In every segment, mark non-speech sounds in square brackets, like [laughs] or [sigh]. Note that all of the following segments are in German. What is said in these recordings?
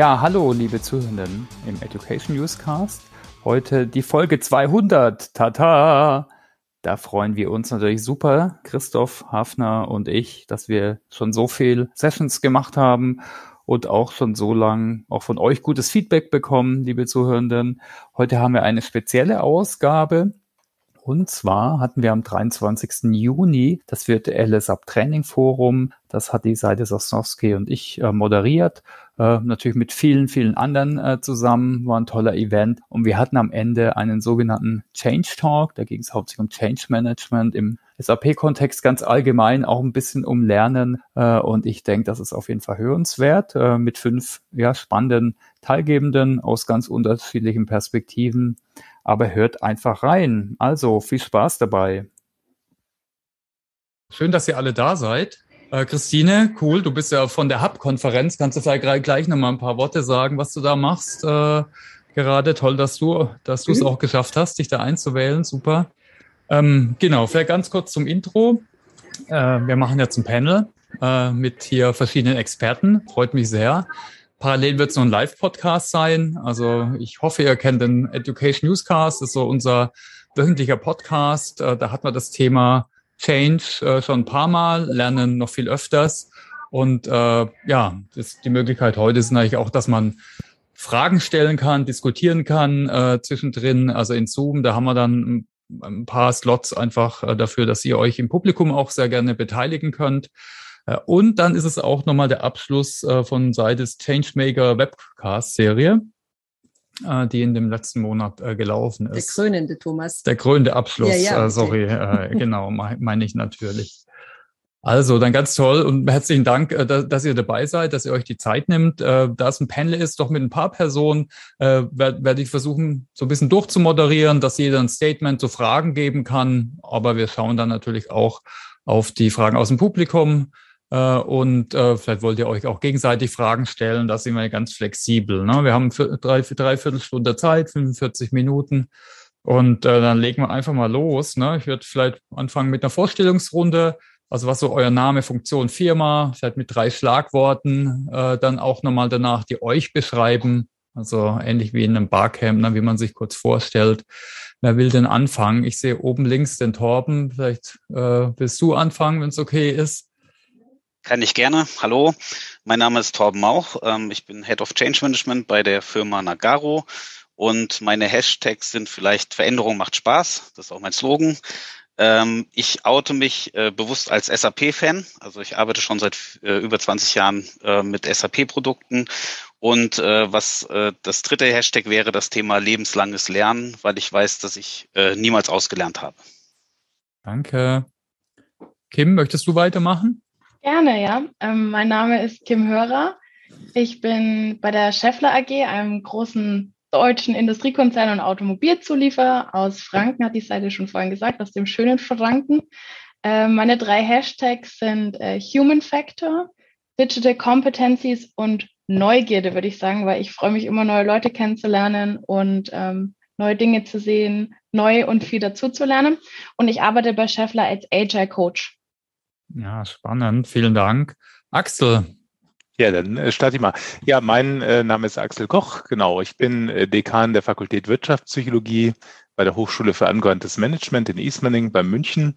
Ja, hallo, liebe Zuhörenden im Education Newscast. Heute die Folge 200. Tata! Da freuen wir uns natürlich super, Christoph Hafner und ich, dass wir schon so viel Sessions gemacht haben und auch schon so lang auch von euch gutes Feedback bekommen, liebe Zuhörenden. Heute haben wir eine spezielle Ausgabe. Und zwar hatten wir am 23. Juni das virtuelle Sub-Training Forum. Das hat die Seite Sosnowski und ich äh, moderiert. Äh, natürlich mit vielen, vielen anderen äh, zusammen. War ein toller Event. Und wir hatten am Ende einen sogenannten Change Talk. Da ging es hauptsächlich um Change Management im SAP-Kontext ganz allgemein, auch ein bisschen um Lernen. Äh, und ich denke, das ist auf jeden Fall hörenswert äh, mit fünf ja, spannenden Teilgebenden aus ganz unterschiedlichen Perspektiven. Aber hört einfach rein. Also viel Spaß dabei. Schön, dass ihr alle da seid. Äh, Christine, cool, du bist ja von der Hub-Konferenz. Kannst du vielleicht gleich noch mal ein paar Worte sagen, was du da machst? Äh, gerade toll, dass du, dass du es mhm. auch geschafft hast, dich da einzuwählen. Super. Ähm, genau, vielleicht ganz kurz zum Intro. Äh, wir machen jetzt ein Panel äh, mit hier verschiedenen Experten. Freut mich sehr. Parallel wird es noch ein Live-Podcast sein. Also ich hoffe, ihr kennt den Education Newscast. Das ist so unser wöchentlicher Podcast. Äh, da hat man das Thema Change äh, schon ein paar Mal, lernen noch viel öfters. Und äh, ja, das, die Möglichkeit heute ist natürlich auch, dass man Fragen stellen kann, diskutieren kann äh, zwischendrin. Also in Zoom, da haben wir dann ein paar Slots einfach äh, dafür, dass ihr euch im Publikum auch sehr gerne beteiligen könnt. Äh, und dann ist es auch nochmal der Abschluss äh, von Seites Changemaker Webcast-Serie, äh, die in dem letzten Monat gelaufen ist. Der krönende, Thomas. Der krönende Abschluss, ja, ja, sorry, [laughs] genau, meine ich natürlich. Also, dann ganz toll und herzlichen Dank, dass ihr dabei seid, dass ihr euch die Zeit nimmt. Da es ein Panel ist, doch mit ein paar Personen, werde ich versuchen, so ein bisschen durchzumoderieren, dass jeder ein Statement zu Fragen geben kann. Aber wir schauen dann natürlich auch auf die Fragen aus dem Publikum. Äh, und äh, vielleicht wollt ihr euch auch gegenseitig Fragen stellen. Da sind wir ganz flexibel. Ne? Wir haben drei, für dreiviertel Stunde Zeit, 45 Minuten. Und äh, dann legen wir einfach mal los. Ne? Ich würde vielleicht anfangen mit einer Vorstellungsrunde. Also was so euer Name, Funktion, Firma, vielleicht mit drei Schlagworten. Äh, dann auch nochmal danach die euch beschreiben. Also ähnlich wie in einem Barcamp, ne, wie man sich kurz vorstellt. Wer will denn anfangen? Ich sehe oben links den Torben. Vielleicht äh, willst du anfangen, wenn es okay ist. Kann ich gerne. Hallo, mein Name ist Torben Mauch. Ähm, ich bin Head of Change Management bei der Firma Nagaro und meine Hashtags sind vielleicht Veränderung macht Spaß. Das ist auch mein Slogan. Ähm, ich oute mich äh, bewusst als SAP-Fan. Also ich arbeite schon seit äh, über 20 Jahren äh, mit SAP-Produkten. Und was das dritte Hashtag wäre, das Thema lebenslanges Lernen, weil ich weiß, dass ich niemals ausgelernt habe. Danke. Kim, möchtest du weitermachen? Gerne, ja. Ähm, mein Name ist Kim Hörer. Ich bin bei der Scheffler AG, einem großen deutschen Industriekonzern und Automobilzulieferer aus Franken, hat die Seite schon vorhin gesagt, aus dem schönen Franken. Äh, meine drei Hashtags sind äh, Human Factor, Digital Competencies und Neugierde, würde ich sagen, weil ich freue mich immer, neue Leute kennenzulernen und ähm, neue Dinge zu sehen, neu und viel dazu zu lernen. Und ich arbeite bei Scheffler als Agile Coach. Ja, spannend. Vielen Dank. Axel. Ja, dann äh, starte ich mal. Ja, mein äh, Name ist Axel Koch. Genau, ich bin äh, Dekan der Fakultät Wirtschaftspsychologie bei der Hochschule für angewandtes Management in Ismaning bei München.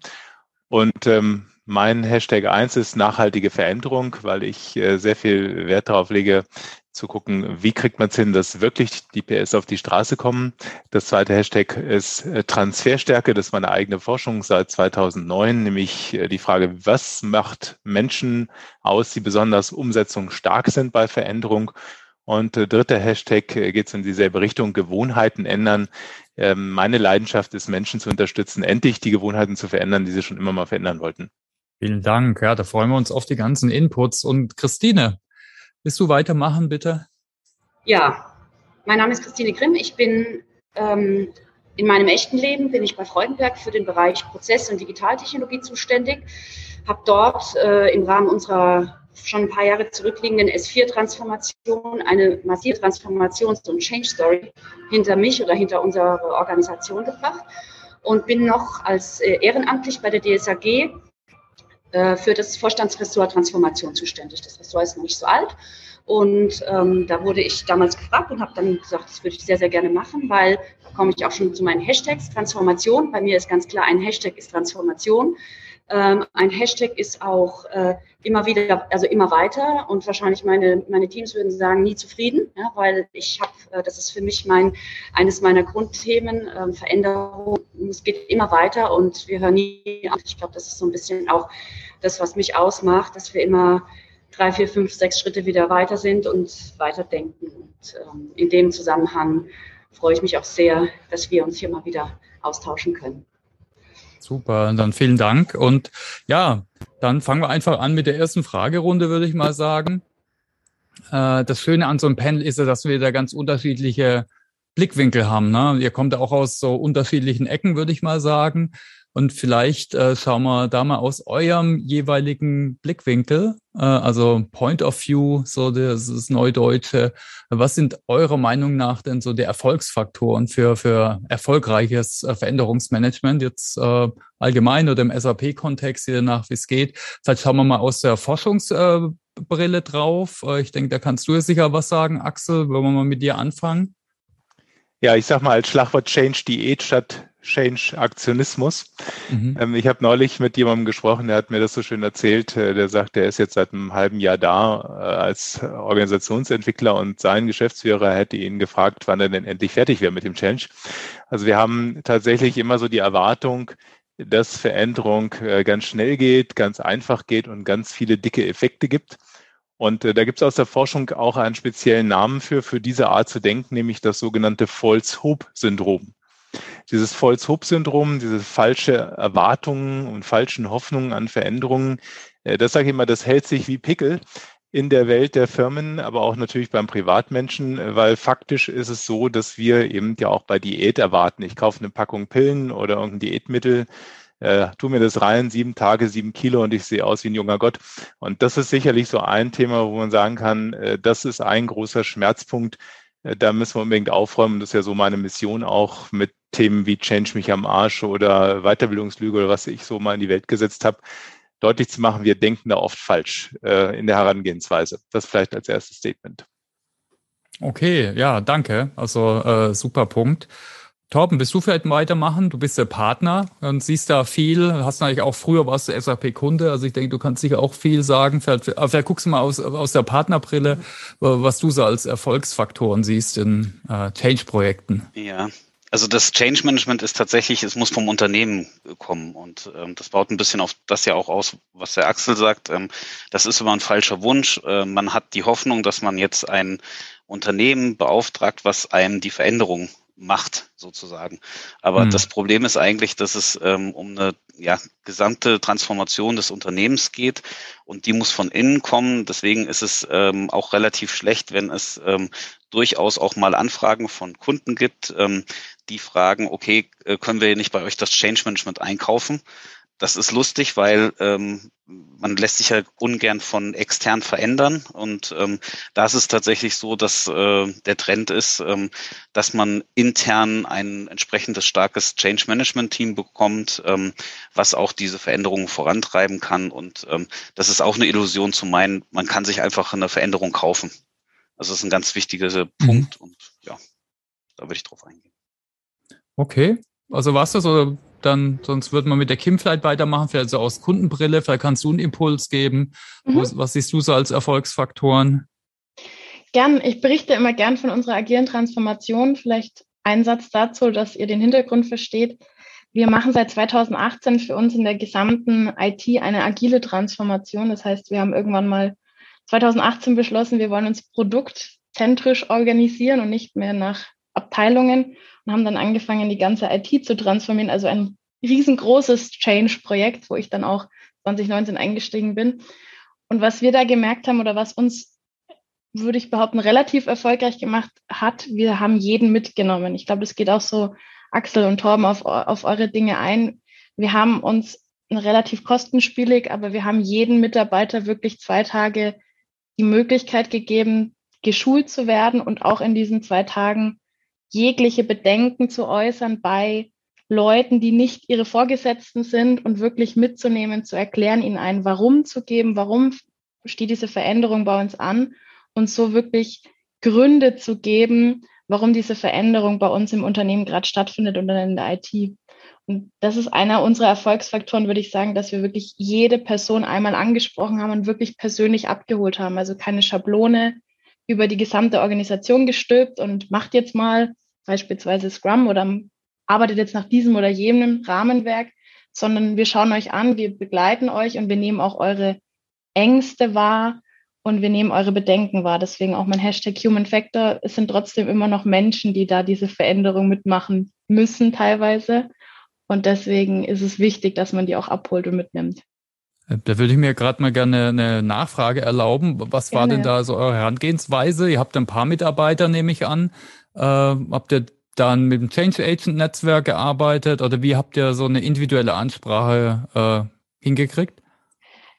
Und ähm, mein Hashtag eins ist nachhaltige Veränderung, weil ich äh, sehr viel Wert darauf lege, zu gucken, wie kriegt man es hin, dass wirklich die PS auf die Straße kommen. Das zweite Hashtag ist äh, Transferstärke. Das ist meine eigene Forschung seit 2009, nämlich äh, die Frage, was macht Menschen aus, die besonders umsetzungsstark sind bei Veränderung. Und äh, dritter Hashtag geht es in dieselbe Richtung, Gewohnheiten ändern. Ähm, meine Leidenschaft ist, Menschen zu unterstützen, endlich die Gewohnheiten zu verändern, die sie schon immer mal verändern wollten. Vielen Dank. Ja, da freuen wir uns auf die ganzen Inputs. Und Christine, Willst du weitermachen, bitte? Ja, mein Name ist Christine Grimm. Ich bin ähm, in meinem echten Leben bin ich bei Freudenberg für den Bereich Prozess- und Digitaltechnologie zuständig. Habe dort äh, im Rahmen unserer schon ein paar Jahre zurückliegenden S4-Transformation eine massive Transformations- und Change-Story hinter mich oder hinter unsere Organisation gebracht und bin noch als äh, ehrenamtlich bei der DSAG äh, für das Vorstandsressort Transformation zuständig. Das Ressort ist noch nicht so alt. Und ähm, da wurde ich damals gefragt und habe dann gesagt, das würde ich sehr, sehr gerne machen, weil da komme ich auch schon zu meinen Hashtags. Transformation, bei mir ist ganz klar, ein Hashtag ist Transformation. Ähm, ein Hashtag ist auch äh, immer wieder, also immer weiter und wahrscheinlich meine, meine Teams würden sagen, nie zufrieden, ja, weil ich habe, äh, das ist für mich mein, eines meiner Grundthemen, äh, Veränderung, es geht immer weiter und wir hören nie auf. Ich glaube, das ist so ein bisschen auch das, was mich ausmacht, dass wir immer drei, vier, fünf, sechs Schritte wieder weiter sind und weiterdenken. Und ähm, in dem Zusammenhang freue ich mich auch sehr, dass wir uns hier mal wieder austauschen können. Super, dann vielen Dank. Und ja, dann fangen wir einfach an mit der ersten Fragerunde, würde ich mal sagen. Äh, das Schöne an so einem Panel ist ja, dass wir da ganz unterschiedliche Blickwinkel haben. Ne? Ihr kommt auch aus so unterschiedlichen Ecken, würde ich mal sagen. Und vielleicht äh, schauen wir da mal aus eurem jeweiligen Blickwinkel, äh, also Point of View, so das, das Neudeutsche. Was sind eurer Meinung nach denn so die Erfolgsfaktoren für, für erfolgreiches äh, Veränderungsmanagement jetzt äh, allgemein oder im SAP-Kontext, je nach wie es geht? Vielleicht schauen wir mal aus der Forschungsbrille drauf. Äh, ich denke, da kannst du ja sicher was sagen, Axel. Wollen wir mal mit dir anfangen? Ja, ich sag mal als Schlagwort Change Diät statt Change Aktionismus. Mhm. Ähm, ich habe neulich mit jemandem gesprochen, der hat mir das so schön erzählt. Äh, der sagt, der ist jetzt seit einem halben Jahr da äh, als Organisationsentwickler und sein Geschäftsführer hätte ihn gefragt, wann er denn endlich fertig wäre mit dem Change. Also wir haben tatsächlich immer so die Erwartung, dass Veränderung äh, ganz schnell geht, ganz einfach geht und ganz viele dicke Effekte gibt. Und äh, da gibt es aus der Forschung auch einen speziellen Namen für, für diese Art zu denken, nämlich das sogenannte False-Hope-Syndrom. Dieses False-Hope-Syndrom, diese falsche Erwartungen und falschen Hoffnungen an Veränderungen, äh, das sage ich immer, das hält sich wie Pickel in der Welt der Firmen, aber auch natürlich beim Privatmenschen, äh, weil faktisch ist es so, dass wir eben ja auch bei Diät erwarten. Ich kaufe eine Packung Pillen oder irgendein Diätmittel, äh, tu mir das rein, sieben Tage, sieben Kilo und ich sehe aus wie ein junger Gott. Und das ist sicherlich so ein Thema, wo man sagen kann, äh, das ist ein großer Schmerzpunkt. Äh, da müssen wir unbedingt aufräumen. Das ist ja so meine Mission auch mit Themen wie Change mich am Arsch oder Weiterbildungslüge oder was ich so mal in die Welt gesetzt habe, deutlich zu machen, wir denken da oft falsch äh, in der Herangehensweise. Das vielleicht als erstes Statement. Okay, ja, danke. Also äh, super Punkt. Torben, willst du vielleicht weitermachen? Du bist der Partner und siehst da viel, hast natürlich auch früher warst du SAP-Kunde, also ich denke, du kannst sicher auch viel sagen. Vielleicht, vielleicht guckst du mal aus, aus der Partnerbrille, was du so als Erfolgsfaktoren siehst in äh, Change-Projekten. Ja, also das Change Management ist tatsächlich, es muss vom Unternehmen kommen und ähm, das baut ein bisschen auf das ja auch aus, was der Axel sagt. Ähm, das ist immer ein falscher Wunsch. Äh, man hat die Hoffnung, dass man jetzt ein Unternehmen beauftragt, was einem die Veränderung macht, sozusagen. Aber mhm. das Problem ist eigentlich, dass es ähm, um eine ja, gesamte Transformation des Unternehmens geht und die muss von innen kommen. Deswegen ist es ähm, auch relativ schlecht, wenn es ähm, durchaus auch mal Anfragen von Kunden gibt, ähm, die fragen, okay, äh, können wir nicht bei euch das Change Management einkaufen? Das ist lustig, weil ähm, man lässt sich ja ungern von extern verändern. Und ähm, da ist es tatsächlich so, dass äh, der Trend ist, ähm, dass man intern ein entsprechendes starkes Change Management Team bekommt, ähm, was auch diese Veränderungen vorantreiben kann. Und ähm, das ist auch eine Illusion zu meinen, man kann sich einfach eine Veränderung kaufen. Also das ist ein ganz wichtiger mhm. Punkt und ja, da würde ich drauf eingehen. Okay, also was das oder dann, sonst würden wir mit der Kim vielleicht weitermachen, vielleicht so aus Kundenbrille, vielleicht kannst du einen Impuls geben. Mhm. Was, was siehst du so als Erfolgsfaktoren? Gern, ich berichte immer gern von unserer agilen Transformation. Vielleicht ein Satz dazu, dass ihr den Hintergrund versteht. Wir machen seit 2018 für uns in der gesamten IT eine agile Transformation. Das heißt, wir haben irgendwann mal 2018 beschlossen, wir wollen uns produktzentrisch organisieren und nicht mehr nach Abteilungen und haben dann angefangen, die ganze IT zu transformieren. Also ein riesengroßes Change-Projekt, wo ich dann auch 2019 eingestiegen bin. Und was wir da gemerkt haben oder was uns, würde ich behaupten, relativ erfolgreich gemacht hat, wir haben jeden mitgenommen. Ich glaube, das geht auch so Axel und Torben auf, auf eure Dinge ein. Wir haben uns relativ kostenspielig, aber wir haben jeden Mitarbeiter wirklich zwei Tage die Möglichkeit gegeben, geschult zu werden und auch in diesen zwei Tagen jegliche Bedenken zu äußern bei Leuten, die nicht ihre Vorgesetzten sind und wirklich mitzunehmen, zu erklären, ihnen ein Warum zu geben, warum steht diese Veränderung bei uns an und so wirklich Gründe zu geben, warum diese Veränderung bei uns im Unternehmen gerade stattfindet und dann in der IT. Und das ist einer unserer Erfolgsfaktoren, würde ich sagen, dass wir wirklich jede Person einmal angesprochen haben und wirklich persönlich abgeholt haben. Also keine Schablone über die gesamte Organisation gestülpt und macht jetzt mal beispielsweise Scrum oder arbeitet jetzt nach diesem oder jenem Rahmenwerk, sondern wir schauen euch an, wir begleiten euch und wir nehmen auch eure Ängste wahr und wir nehmen eure Bedenken wahr. Deswegen auch mein Hashtag Human Factor. Es sind trotzdem immer noch Menschen, die da diese Veränderung mitmachen müssen teilweise. Und deswegen ist es wichtig, dass man die auch abholt und mitnimmt. Äh, da würde ich mir gerade mal gerne eine Nachfrage erlauben. Was gerne. war denn da so eure Herangehensweise? Ihr habt ein paar Mitarbeiter, nehme ich an. Äh, habt ihr dann mit dem Change Agent Netzwerk gearbeitet oder wie habt ihr so eine individuelle Ansprache äh, hingekriegt?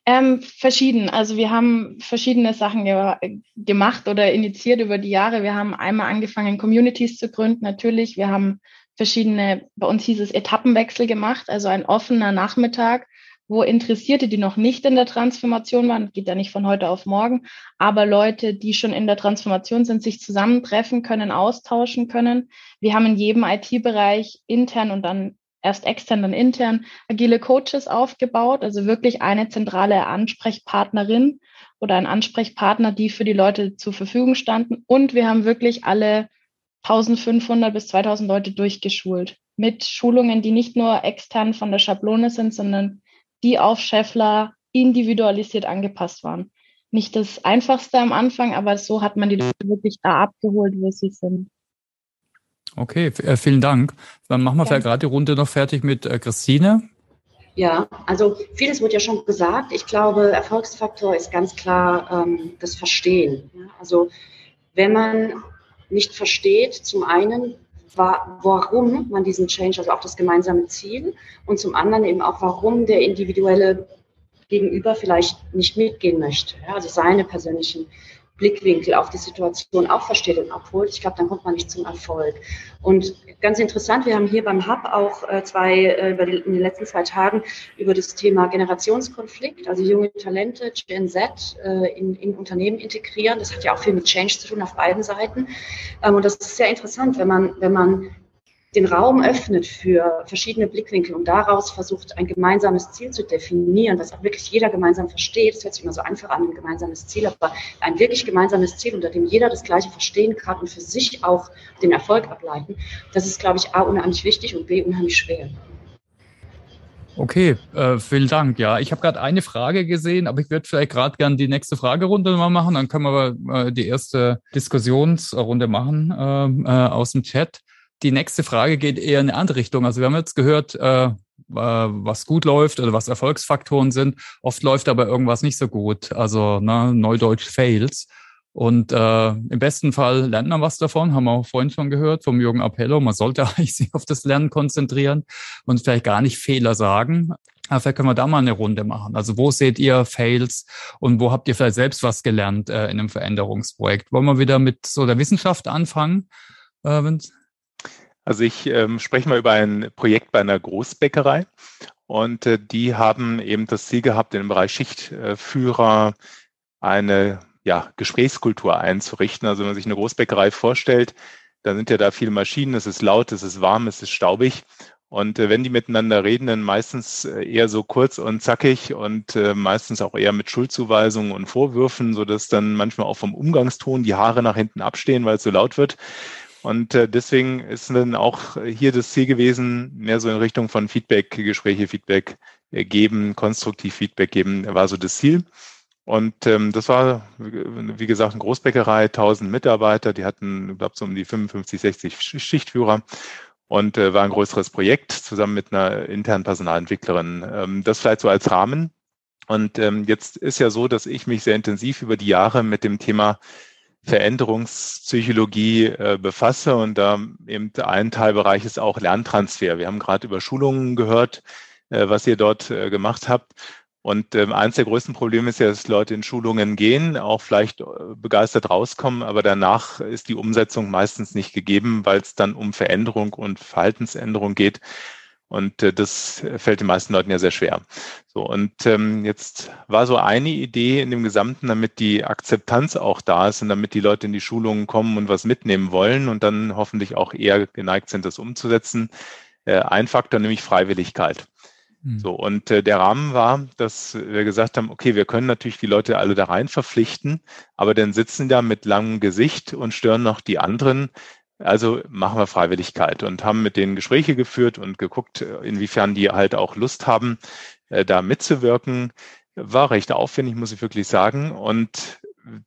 Ähm, verschieden. Also wir haben verschiedene Sachen ge gemacht oder initiiert über die Jahre. Wir haben einmal angefangen, Communities zu gründen, natürlich. Wir haben verschiedene, bei uns hieß es Etappenwechsel gemacht, also ein offener Nachmittag, wo Interessierte, die noch nicht in der Transformation waren, geht ja nicht von heute auf morgen, aber Leute, die schon in der Transformation sind, sich zusammentreffen können, austauschen können. Wir haben in jedem IT-Bereich intern und dann erst extern, dann intern agile Coaches aufgebaut, also wirklich eine zentrale Ansprechpartnerin oder ein Ansprechpartner, die für die Leute zur Verfügung standen. Und wir haben wirklich alle 1500 bis 2000 Leute durchgeschult mit Schulungen, die nicht nur extern von der Schablone sind, sondern die auf Scheffler individualisiert angepasst waren. Nicht das Einfachste am Anfang, aber so hat man die Leute wirklich da abgeholt, wo sie sind. Okay, äh, vielen Dank. Dann machen wir ja. vielleicht gerade die Runde noch fertig mit äh, Christine. Ja, also vieles wurde ja schon gesagt. Ich glaube, Erfolgsfaktor ist ganz klar ähm, das Verstehen. Also wenn man nicht versteht, zum einen, war, warum man diesen Change, also auch das gemeinsame Ziel, und zum anderen eben auch, warum der individuelle Gegenüber vielleicht nicht mitgehen möchte. Ja, also seine persönlichen Blickwinkel auf die Situation auch versteht und abholt, ich glaube, dann kommt man nicht zum Erfolg. Und ganz interessant, wir haben hier beim Hub auch äh, zwei, äh, in den letzten zwei Tagen über das Thema Generationskonflikt, also junge Talente, Gen Z, äh, in, in Unternehmen integrieren. Das hat ja auch viel mit Change zu tun auf beiden Seiten. Ähm, und das ist sehr interessant, wenn man, wenn man den Raum öffnet für verschiedene Blickwinkel und daraus versucht, ein gemeinsames Ziel zu definieren, das auch wirklich jeder gemeinsam versteht. Das hört sich immer so einfach an, ein gemeinsames Ziel, aber ein wirklich gemeinsames Ziel, unter dem jeder das Gleiche verstehen kann und für sich auch den Erfolg ableiten, das ist, glaube ich, A, unheimlich wichtig und B, unheimlich schwer. Okay, äh, vielen Dank. Ja, ich habe gerade eine Frage gesehen, aber ich würde vielleicht gerade gerne die nächste Fragerunde mal machen. Dann können wir äh, die erste Diskussionsrunde machen ähm, äh, aus dem Chat die nächste Frage geht eher in eine andere Richtung. Also wir haben jetzt gehört, äh, äh, was gut läuft oder was Erfolgsfaktoren sind. Oft läuft aber irgendwas nicht so gut. Also ne, Neudeutsch Fails. Und äh, im besten Fall lernt man was davon, haben wir auch vorhin schon gehört vom Jürgen Appello. Man sollte [laughs] eigentlich sich auf das Lernen konzentrieren und vielleicht gar nicht Fehler sagen. Aber vielleicht können wir da mal eine Runde machen. Also wo seht ihr Fails und wo habt ihr vielleicht selbst was gelernt äh, in einem Veränderungsprojekt? Wollen wir wieder mit so der Wissenschaft anfangen? Äh, also ich ähm, spreche mal über ein Projekt bei einer Großbäckerei und äh, die haben eben das Ziel gehabt, in dem Bereich Schichtführer eine ja, Gesprächskultur einzurichten. Also wenn man sich eine Großbäckerei vorstellt, dann sind ja da viele Maschinen, es ist laut, es ist warm, es ist staubig. Und äh, wenn die miteinander reden, dann meistens äh, eher so kurz und zackig und äh, meistens auch eher mit Schuldzuweisungen und Vorwürfen, so dass dann manchmal auch vom Umgangston die Haare nach hinten abstehen, weil es so laut wird. Und äh, deswegen ist dann auch hier das Ziel gewesen, mehr so in Richtung von Feedback, Gespräche, Feedback geben, konstruktiv Feedback geben, war so das Ziel. Und ähm, das war, wie gesagt, eine Großbäckerei, 1000 Mitarbeiter, die hatten, ich glaube, so um die 55, 60 Schichtführer und äh, war ein größeres Projekt zusammen mit einer internen Personalentwicklerin. Ähm, das vielleicht so als Rahmen. Und ähm, jetzt ist ja so, dass ich mich sehr intensiv über die Jahre mit dem Thema Veränderungspsychologie äh, befasse und da eben ein Teilbereich ist auch Lerntransfer. Wir haben gerade über Schulungen gehört, äh, was ihr dort äh, gemacht habt. Und ähm, eines der größten Probleme ist ja, dass Leute in Schulungen gehen, auch vielleicht äh, begeistert rauskommen, aber danach ist die Umsetzung meistens nicht gegeben, weil es dann um Veränderung und Verhaltensänderung geht. Und äh, das fällt den meisten Leuten ja sehr schwer. So, und ähm, jetzt war so eine Idee in dem Gesamten, damit die Akzeptanz auch da ist und damit die Leute in die Schulungen kommen und was mitnehmen wollen und dann hoffentlich auch eher geneigt sind, das umzusetzen. Äh, ein Faktor, nämlich Freiwilligkeit. Hm. So, und äh, der Rahmen war, dass wir gesagt haben, okay, wir können natürlich die Leute alle da rein verpflichten, aber dann sitzen da mit langem Gesicht und stören noch die anderen. Also machen wir Freiwilligkeit und haben mit denen Gespräche geführt und geguckt, inwiefern die halt auch Lust haben, äh, da mitzuwirken. War recht aufwendig, muss ich wirklich sagen. Und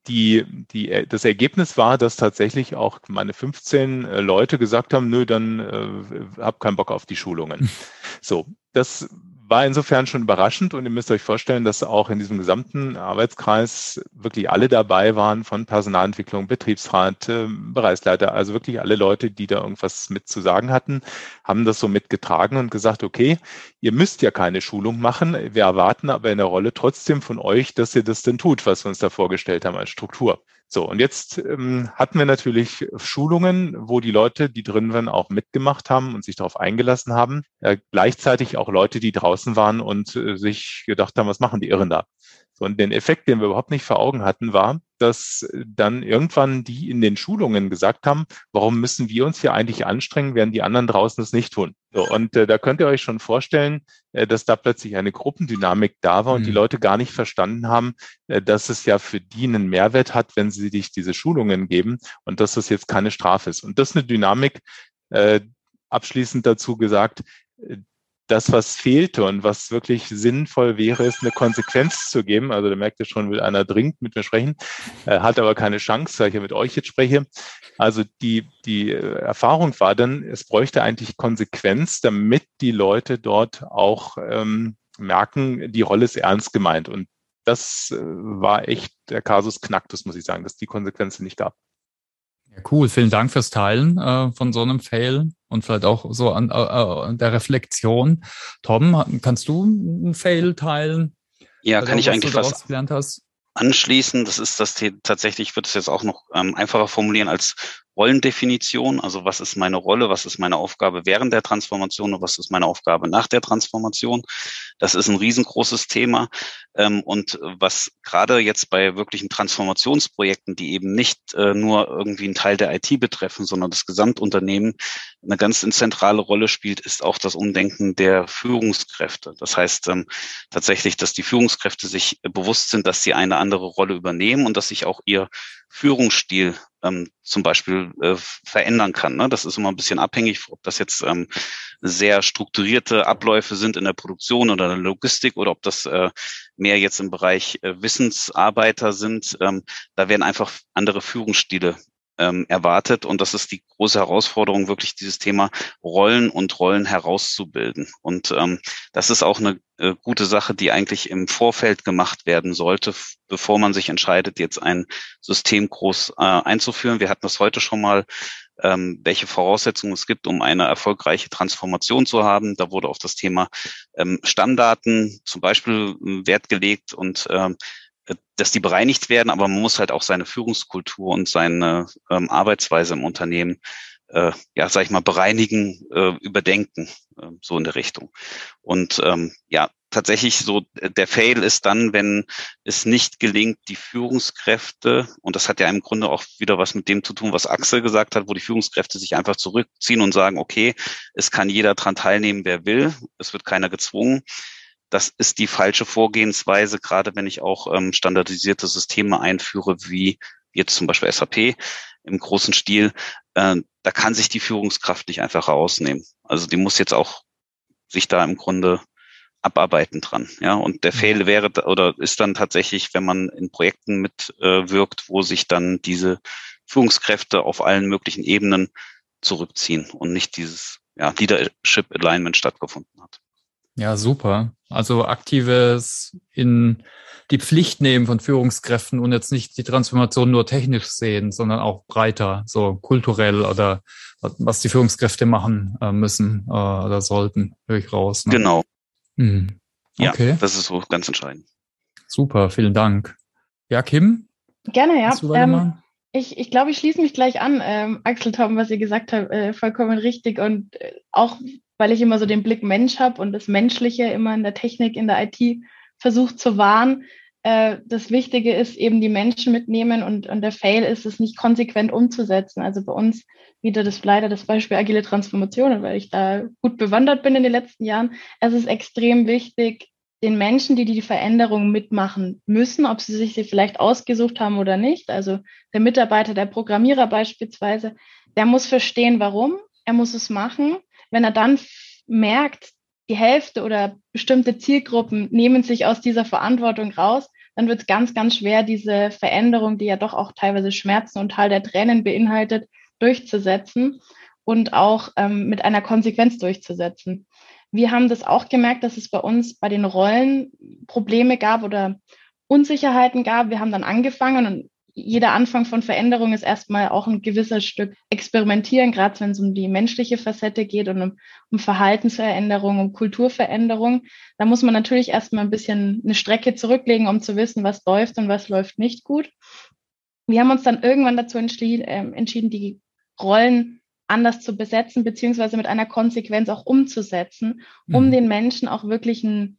die, die, das Ergebnis war, dass tatsächlich auch meine 15 äh, Leute gesagt haben, nö, dann äh, hab keinen Bock auf die Schulungen. [laughs] So, das war insofern schon überraschend und ihr müsst euch vorstellen, dass auch in diesem gesamten Arbeitskreis wirklich alle dabei waren von Personalentwicklung, Betriebsrat, äh, Bereichsleiter, also wirklich alle Leute, die da irgendwas mit zu sagen hatten, haben das so mitgetragen und gesagt, okay, ihr müsst ja keine Schulung machen, wir erwarten aber in der Rolle trotzdem von euch, dass ihr das denn tut, was wir uns da vorgestellt haben als Struktur. So, und jetzt ähm, hatten wir natürlich Schulungen, wo die Leute, die drin waren, auch mitgemacht haben und sich darauf eingelassen haben. Äh, gleichzeitig auch Leute, die draußen waren und äh, sich gedacht haben, was machen die Irren da? So, und den Effekt, den wir überhaupt nicht vor Augen hatten, war, dass dann irgendwann die in den Schulungen gesagt haben, warum müssen wir uns hier eigentlich anstrengen, während die anderen draußen es nicht tun. So, und äh, da könnt ihr euch schon vorstellen, äh, dass da plötzlich eine Gruppendynamik da war und mhm. die Leute gar nicht verstanden haben, äh, dass es ja für die einen Mehrwert hat, wenn sie dich diese Schulungen geben und dass das jetzt keine Strafe ist. Und das ist eine Dynamik, äh, abschließend dazu gesagt, äh, das, was fehlte und was wirklich sinnvoll wäre, ist eine Konsequenz zu geben. Also da merkt ihr schon, will einer dringend mit mir sprechen, äh, hat aber keine Chance, weil ich ja mit euch jetzt spreche. Also die, die Erfahrung war dann, es bräuchte eigentlich Konsequenz, damit die Leute dort auch ähm, merken, die Rolle ist ernst gemeint. Und das äh, war echt der Kasus Knacktus, muss ich sagen, dass die Konsequenzen nicht gab. Cool. Vielen Dank fürs Teilen äh, von so einem Fail und vielleicht auch so an, äh, an der Reflexion. Tom, kannst du einen Fail teilen? Ja, kann ich eigentlich fast anschließen. Das ist das tatsächlich, ich würde es jetzt auch noch ähm, einfacher formulieren als Rollendefinition, also was ist meine Rolle, was ist meine Aufgabe während der Transformation und was ist meine Aufgabe nach der Transformation. Das ist ein riesengroßes Thema. Ähm, und was gerade jetzt bei wirklichen Transformationsprojekten, die eben nicht äh, nur irgendwie einen Teil der IT betreffen, sondern das Gesamtunternehmen eine ganz zentrale Rolle spielt, ist auch das Umdenken der Führungskräfte. Das heißt ähm, tatsächlich, dass die Führungskräfte sich bewusst sind, dass sie eine andere Rolle übernehmen und dass sich auch ihr Führungsstil ähm, zum Beispiel äh, verändern kann. Ne? Das ist immer ein bisschen abhängig, ob das jetzt ähm, sehr strukturierte Abläufe sind in der Produktion oder der Logistik oder ob das äh, mehr jetzt im Bereich äh, Wissensarbeiter sind. Ähm, da werden einfach andere Führungsstile ähm, erwartet. Und das ist die große Herausforderung, wirklich dieses Thema Rollen und Rollen herauszubilden. Und ähm, das ist auch eine äh, gute Sache, die eigentlich im Vorfeld gemacht werden sollte, bevor man sich entscheidet, jetzt ein System groß äh, einzuführen. Wir hatten das heute schon mal ähm, welche Voraussetzungen es gibt, um eine erfolgreiche Transformation zu haben. Da wurde auf das Thema ähm, Stammdaten zum Beispiel äh, Wert gelegt und ähm, dass die bereinigt werden, aber man muss halt auch seine Führungskultur und seine ähm, Arbeitsweise im Unternehmen, äh, ja, sag ich mal, bereinigen, äh, überdenken, äh, so in der Richtung. Und ähm, ja, tatsächlich so, der Fail ist dann, wenn es nicht gelingt, die Führungskräfte, und das hat ja im Grunde auch wieder was mit dem zu tun, was Axel gesagt hat, wo die Führungskräfte sich einfach zurückziehen und sagen, okay, es kann jeder dran teilnehmen, wer will, es wird keiner gezwungen das ist die falsche Vorgehensweise, gerade wenn ich auch ähm, standardisierte Systeme einführe, wie jetzt zum Beispiel SAP im großen Stil. Äh, da kann sich die Führungskraft nicht einfach rausnehmen. Also die muss jetzt auch sich da im Grunde abarbeiten dran. Ja, und der mhm. Fail wäre oder ist dann tatsächlich, wenn man in Projekten mitwirkt, äh, wo sich dann diese Führungskräfte auf allen möglichen Ebenen zurückziehen und nicht dieses ja, Leadership Alignment stattgefunden hat. Ja, super. Also aktives in die Pflicht nehmen von Führungskräften und jetzt nicht die Transformation nur technisch sehen, sondern auch breiter, so kulturell oder was die Führungskräfte machen äh, müssen äh, oder sollten, höre ich raus. Ne? Genau. Mhm. Okay. Ja, das ist so ganz entscheidend. Super, vielen Dank. Ja, Kim? Gerne, ja. Ähm, ich, ich glaube, ich schließe mich gleich an, ähm, Axel Tom, was ihr gesagt habt, äh, vollkommen richtig und äh, auch weil ich immer so den Blick Mensch habe und das Menschliche immer in der Technik, in der IT versucht zu wahren. Äh, das Wichtige ist eben die Menschen mitnehmen und, und der Fail ist es nicht konsequent umzusetzen. Also bei uns wieder das leider das Beispiel agile Transformation, weil ich da gut bewandert bin in den letzten Jahren. Es ist extrem wichtig, den Menschen, die die Veränderung mitmachen müssen, ob sie sich sie vielleicht ausgesucht haben oder nicht. Also der Mitarbeiter, der Programmierer beispielsweise, der muss verstehen, warum. Er muss es machen. Wenn er dann merkt, die Hälfte oder bestimmte Zielgruppen nehmen sich aus dieser Verantwortung raus, dann wird es ganz, ganz schwer, diese Veränderung, die ja doch auch teilweise Schmerzen und Teil der Tränen beinhaltet, durchzusetzen und auch ähm, mit einer Konsequenz durchzusetzen. Wir haben das auch gemerkt, dass es bei uns bei den Rollen Probleme gab oder Unsicherheiten gab. Wir haben dann angefangen und jeder Anfang von Veränderung ist erstmal auch ein gewisses Stück Experimentieren, gerade wenn es um die menschliche Facette geht und um, um Verhaltensveränderung, um Kulturveränderung. Da muss man natürlich erstmal ein bisschen eine Strecke zurücklegen, um zu wissen, was läuft und was läuft nicht gut. Wir haben uns dann irgendwann dazu entschieden, äh, entschieden die Rollen anders zu besetzen, beziehungsweise mit einer Konsequenz auch umzusetzen, um mhm. den Menschen auch wirklich einen,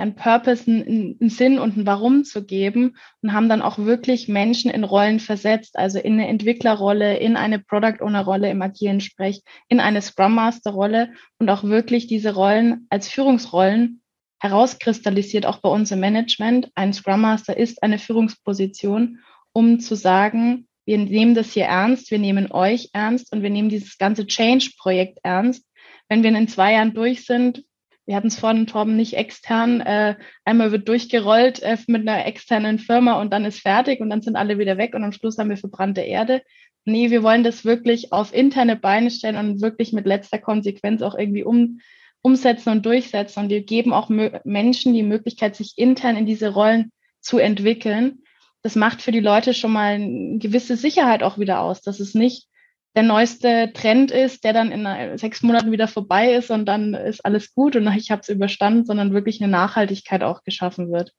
ja, Purpose, einen, einen, Sinn und ein Warum zu geben und haben dann auch wirklich Menschen in Rollen versetzt, also in eine Entwicklerrolle, in eine Product Owner Rolle im agilen Sprech, in eine Scrum Master Rolle und auch wirklich diese Rollen als Führungsrollen herauskristallisiert, auch bei uns im Management. Ein Scrum Master ist eine Führungsposition, um zu sagen, wir nehmen das hier ernst, wir nehmen euch ernst und wir nehmen dieses ganze Change-Projekt ernst. Wenn wir in zwei Jahren durch sind, wir hatten es vorhin, Torben, nicht extern, äh, einmal wird durchgerollt äh, mit einer externen Firma und dann ist fertig und dann sind alle wieder weg und am Schluss haben wir verbrannte Erde. Nee, wir wollen das wirklich auf interne Beine stellen und wirklich mit letzter Konsequenz auch irgendwie um, umsetzen und durchsetzen. Und wir geben auch Menschen die Möglichkeit, sich intern in diese Rollen zu entwickeln das macht für die Leute schon mal eine gewisse Sicherheit auch wieder aus, dass es nicht der neueste Trend ist, der dann in sechs Monaten wieder vorbei ist und dann ist alles gut und ich habe es überstanden, sondern wirklich eine Nachhaltigkeit auch geschaffen wird.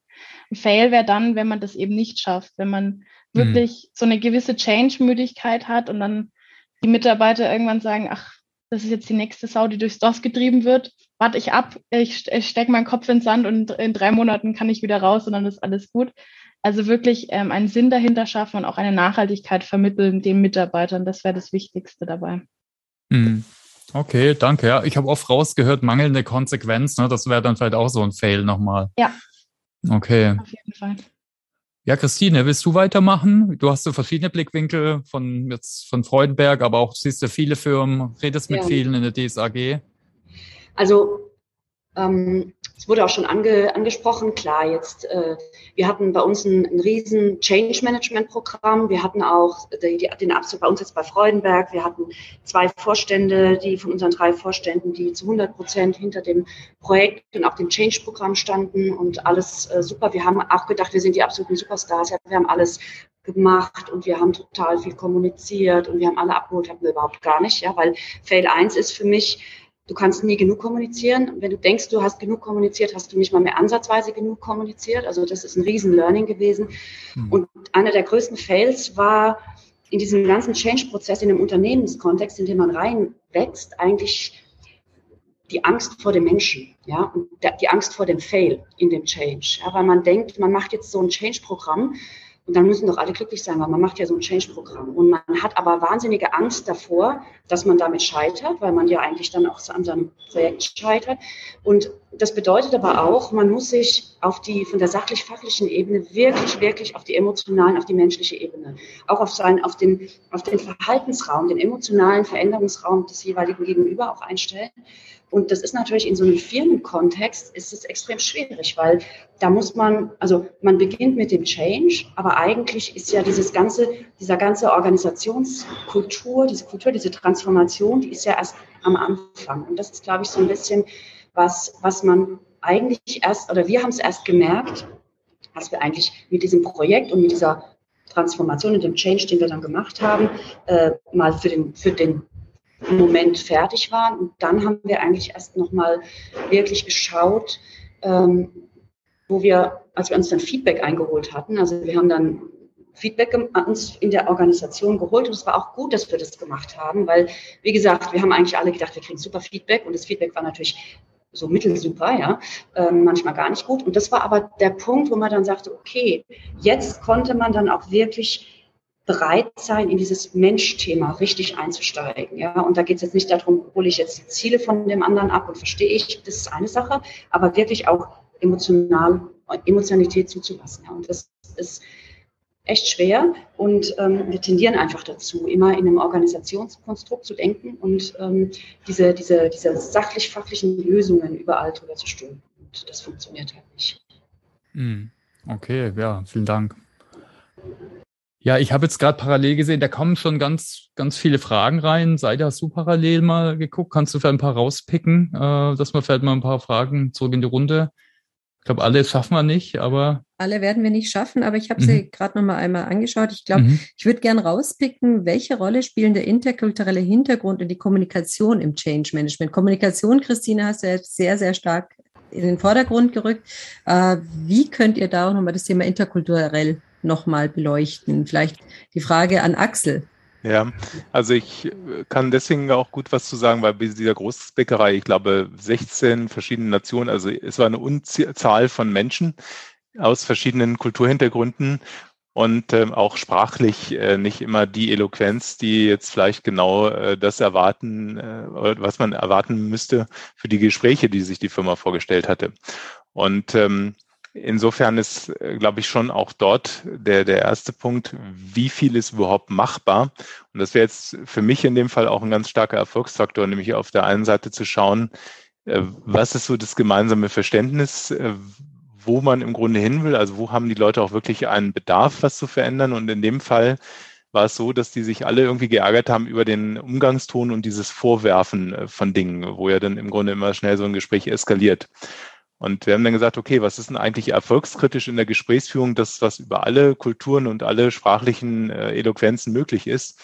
Ein Fail wäre dann, wenn man das eben nicht schafft, wenn man mhm. wirklich so eine gewisse Change-Müdigkeit hat und dann die Mitarbeiter irgendwann sagen, ach, das ist jetzt die nächste Sau, die durchs Dorf getrieben wird. Warte ich ab, ich, ich stecke meinen Kopf ins Sand und in drei Monaten kann ich wieder raus und dann ist alles gut. Also wirklich ähm, einen Sinn dahinter schaffen und auch eine Nachhaltigkeit vermitteln den Mitarbeitern. Das wäre das Wichtigste dabei. Mhm. Okay, danke. Ja, ich habe oft rausgehört, mangelnde Konsequenz. Ne? Das wäre dann vielleicht auch so ein Fail nochmal. Ja. Okay. Auf jeden Fall. Ja, Christine, willst du weitermachen? Du hast so verschiedene Blickwinkel von jetzt von Freudenberg, aber auch siehst du viele Firmen, redest mit ja. vielen in der DSAG. Also ähm, es wurde auch schon ange, angesprochen, klar, jetzt, äh, wir hatten bei uns ein, ein riesen Change Management Programm. Wir hatten auch die, die, den Absolut bei uns jetzt bei Freudenberg. Wir hatten zwei Vorstände, die von unseren drei Vorständen, die zu 100 Prozent hinter dem Projekt und auch dem Change Programm standen und alles äh, super. Wir haben auch gedacht, wir sind die absoluten Superstars. Ja, wir haben alles gemacht und wir haben total viel kommuniziert und wir haben alle abgeholt, haben wir überhaupt gar nicht, ja, weil Fail 1 ist für mich, Du kannst nie genug kommunizieren. Wenn du denkst, du hast genug kommuniziert, hast du nicht mal mehr ansatzweise genug kommuniziert. Also das ist ein riesen Learning gewesen. Mhm. Und einer der größten Fails war in diesem ganzen Change-Prozess, in dem Unternehmenskontext, in dem man reinwächst, eigentlich die Angst vor dem Menschen, ja, und die Angst vor dem Fail in dem Change, ja, weil man denkt, man macht jetzt so ein Change-Programm und dann müssen doch alle glücklich sein, weil man macht ja so ein Change-Programm. Und man hat aber wahnsinnige Angst davor, dass man damit scheitert, weil man ja eigentlich dann auch an seinem Projekt scheitert. Und das bedeutet aber auch, man muss sich auf die, von der sachlich-fachlichen Ebene wirklich, wirklich auf die emotionalen, auf die menschliche Ebene, auch auf sein, auf den, auf den Verhaltensraum, den emotionalen Veränderungsraum des jeweiligen Gegenüber auch einstellen. Und das ist natürlich in so einem Firmenkontext ist es extrem schwierig, weil da muss man, also man beginnt mit dem Change, aber eigentlich ist ja dieses ganze, dieser ganze Organisationskultur, diese Kultur, diese Transformation, die ist ja erst am Anfang. Und das ist, glaube ich, so ein bisschen was, was man eigentlich erst, oder wir haben es erst gemerkt, als wir eigentlich mit diesem Projekt und mit dieser Transformation und dem Change, den wir dann gemacht haben, äh, mal für den, für den Moment fertig waren. Und dann haben wir eigentlich erst nochmal wirklich geschaut, ähm, wo wir, als wir uns dann Feedback eingeholt hatten, also wir haben dann Feedback uns in der Organisation geholt und es war auch gut, dass wir das gemacht haben, weil, wie gesagt, wir haben eigentlich alle gedacht, wir kriegen super Feedback und das Feedback war natürlich so mittelsuper, ja, ähm, manchmal gar nicht gut. Und das war aber der Punkt, wo man dann sagte, okay, jetzt konnte man dann auch wirklich bereit sein, in dieses Mensch-Thema richtig einzusteigen. Ja? Und da geht es jetzt nicht darum, hole ich jetzt die Ziele von dem anderen ab und verstehe ich, das ist eine Sache, aber wirklich auch emotional, Emotionalität zuzulassen. Ja? Und das ist echt schwer und ähm, wir tendieren einfach dazu, immer in einem Organisationskonstrukt zu denken und ähm, diese, diese, diese sachlich-fachlichen Lösungen überall drüber zu stülpen. Und das funktioniert halt nicht. Hm. Okay, ja, vielen Dank. Ja, ich habe jetzt gerade parallel gesehen, da kommen schon ganz, ganz viele Fragen rein. Seid hast du parallel mal geguckt? Kannst du vielleicht ein paar rauspicken, äh, dass wir vielleicht mal ein paar Fragen zurück in die Runde ich glaube, alle schaffen wir nicht, aber. Alle werden wir nicht schaffen, aber ich habe mhm. sie gerade noch mal einmal angeschaut. Ich glaube, mhm. ich würde gern rauspicken, welche Rolle spielen der interkulturelle Hintergrund und die Kommunikation im Change Management. Kommunikation, Christine, hast du jetzt sehr, sehr stark in den Vordergrund gerückt. Äh, wie könnt ihr da auch nochmal das Thema interkulturell nochmal beleuchten? Vielleicht die Frage an Axel. Ja, also ich äh, kann deswegen auch gut was zu sagen, weil bei dieser Großbäckerei, ich glaube, 16 verschiedene Nationen, also es war eine Unzahl von Menschen aus verschiedenen Kulturhintergründen und ähm, auch sprachlich äh, nicht immer die Eloquenz, die jetzt vielleicht genau äh, das erwarten, äh, was man erwarten müsste für die Gespräche, die sich die Firma vorgestellt hatte. Und ähm, Insofern ist, äh, glaube ich, schon auch dort der, der erste Punkt, wie viel ist überhaupt machbar? Und das wäre jetzt für mich in dem Fall auch ein ganz starker Erfolgsfaktor, nämlich auf der einen Seite zu schauen, äh, was ist so das gemeinsame Verständnis, äh, wo man im Grunde hin will, also wo haben die Leute auch wirklich einen Bedarf, was zu verändern. Und in dem Fall war es so, dass die sich alle irgendwie geärgert haben über den Umgangston und dieses Vorwerfen von Dingen, wo ja dann im Grunde immer schnell so ein Gespräch eskaliert. Und wir haben dann gesagt, okay, was ist denn eigentlich erfolgskritisch in der Gesprächsführung, das, was über alle Kulturen und alle sprachlichen äh, Eloquenzen möglich ist?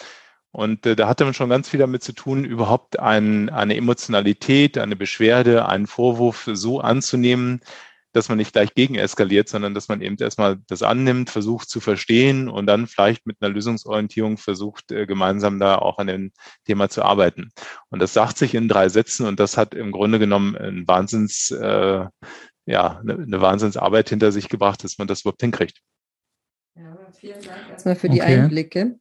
Und äh, da hatte man schon ganz viel damit zu tun, überhaupt ein, eine Emotionalität, eine Beschwerde, einen Vorwurf so anzunehmen, dass man nicht gleich gegen eskaliert, sondern dass man eben erstmal das annimmt, versucht zu verstehen und dann vielleicht mit einer Lösungsorientierung versucht, äh, gemeinsam da auch an dem Thema zu arbeiten. Und das sagt sich in drei Sätzen und das hat im Grunde genommen ein Wahnsinns, äh, ja, eine, eine Wahnsinnsarbeit hinter sich gebracht, dass man das überhaupt hinkriegt. Ja, vielen Dank erstmal für die okay. Einblicke.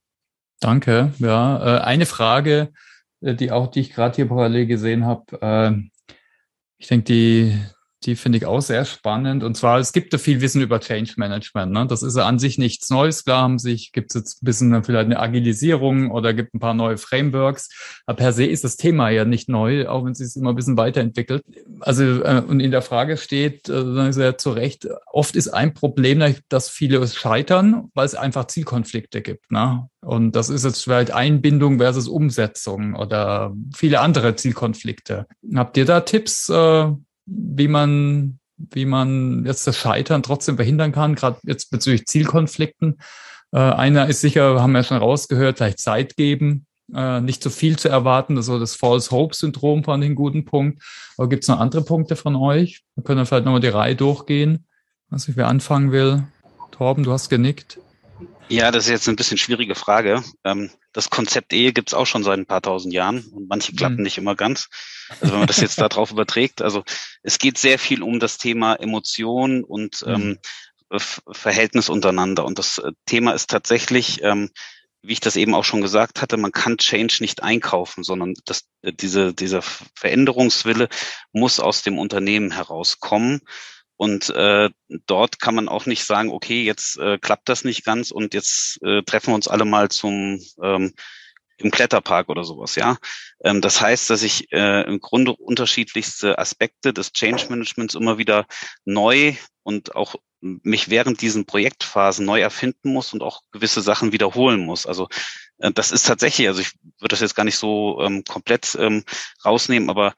Danke. Ja, äh, eine Frage, äh, die auch, die ich gerade hier parallel gesehen habe. Ich denke, die, die finde ich auch sehr spannend. Und zwar, es gibt ja viel Wissen über Change Management. Ne? Das ist ja an sich nichts Neues. Klar haben sich, gibt es jetzt ein bisschen vielleicht eine Agilisierung oder gibt ein paar neue Frameworks. Aber per se ist das Thema ja nicht neu, auch wenn es sich immer ein bisschen weiterentwickelt. Also, äh, und in der Frage steht, äh, sehr zu Recht, oft ist ein Problem, dass viele scheitern, weil es einfach Zielkonflikte gibt. Ne? Und das ist jetzt vielleicht Einbindung versus Umsetzung oder viele andere Zielkonflikte. Habt ihr da Tipps, äh, wie man, wie man jetzt das Scheitern trotzdem verhindern kann, gerade jetzt bezüglich Zielkonflikten. Äh, einer ist sicher, haben wir schon rausgehört, vielleicht Zeit geben, äh, nicht zu viel zu erwarten. Das ist so das False Hope Syndrom fand ich einen guten Punkt. Aber gibt es noch andere Punkte von euch? Wir können vielleicht nochmal die Reihe durchgehen. Was ich wer anfangen will. Torben, du hast genickt. Ja, das ist jetzt eine bisschen schwierige Frage. Ähm, das Konzept Ehe gibt's auch schon seit ein paar tausend Jahren und manche klappen mhm. nicht immer ganz. Also wenn man das jetzt darauf überträgt, also es geht sehr viel um das Thema Emotion und mhm. ähm, Verhältnis untereinander. Und das äh, Thema ist tatsächlich, ähm, wie ich das eben auch schon gesagt hatte, man kann Change nicht einkaufen, sondern das, äh, diese, dieser Veränderungswille muss aus dem Unternehmen herauskommen. Und äh, dort kann man auch nicht sagen, okay, jetzt äh, klappt das nicht ganz und jetzt äh, treffen wir uns alle mal zum ähm, im Kletterpark oder sowas, ja. Ähm, das heißt, dass ich äh, im Grunde unterschiedlichste Aspekte des Change Managements immer wieder neu und auch mich während diesen Projektphasen neu erfinden muss und auch gewisse Sachen wiederholen muss. Also äh, das ist tatsächlich, also ich würde das jetzt gar nicht so ähm, komplett ähm, rausnehmen, aber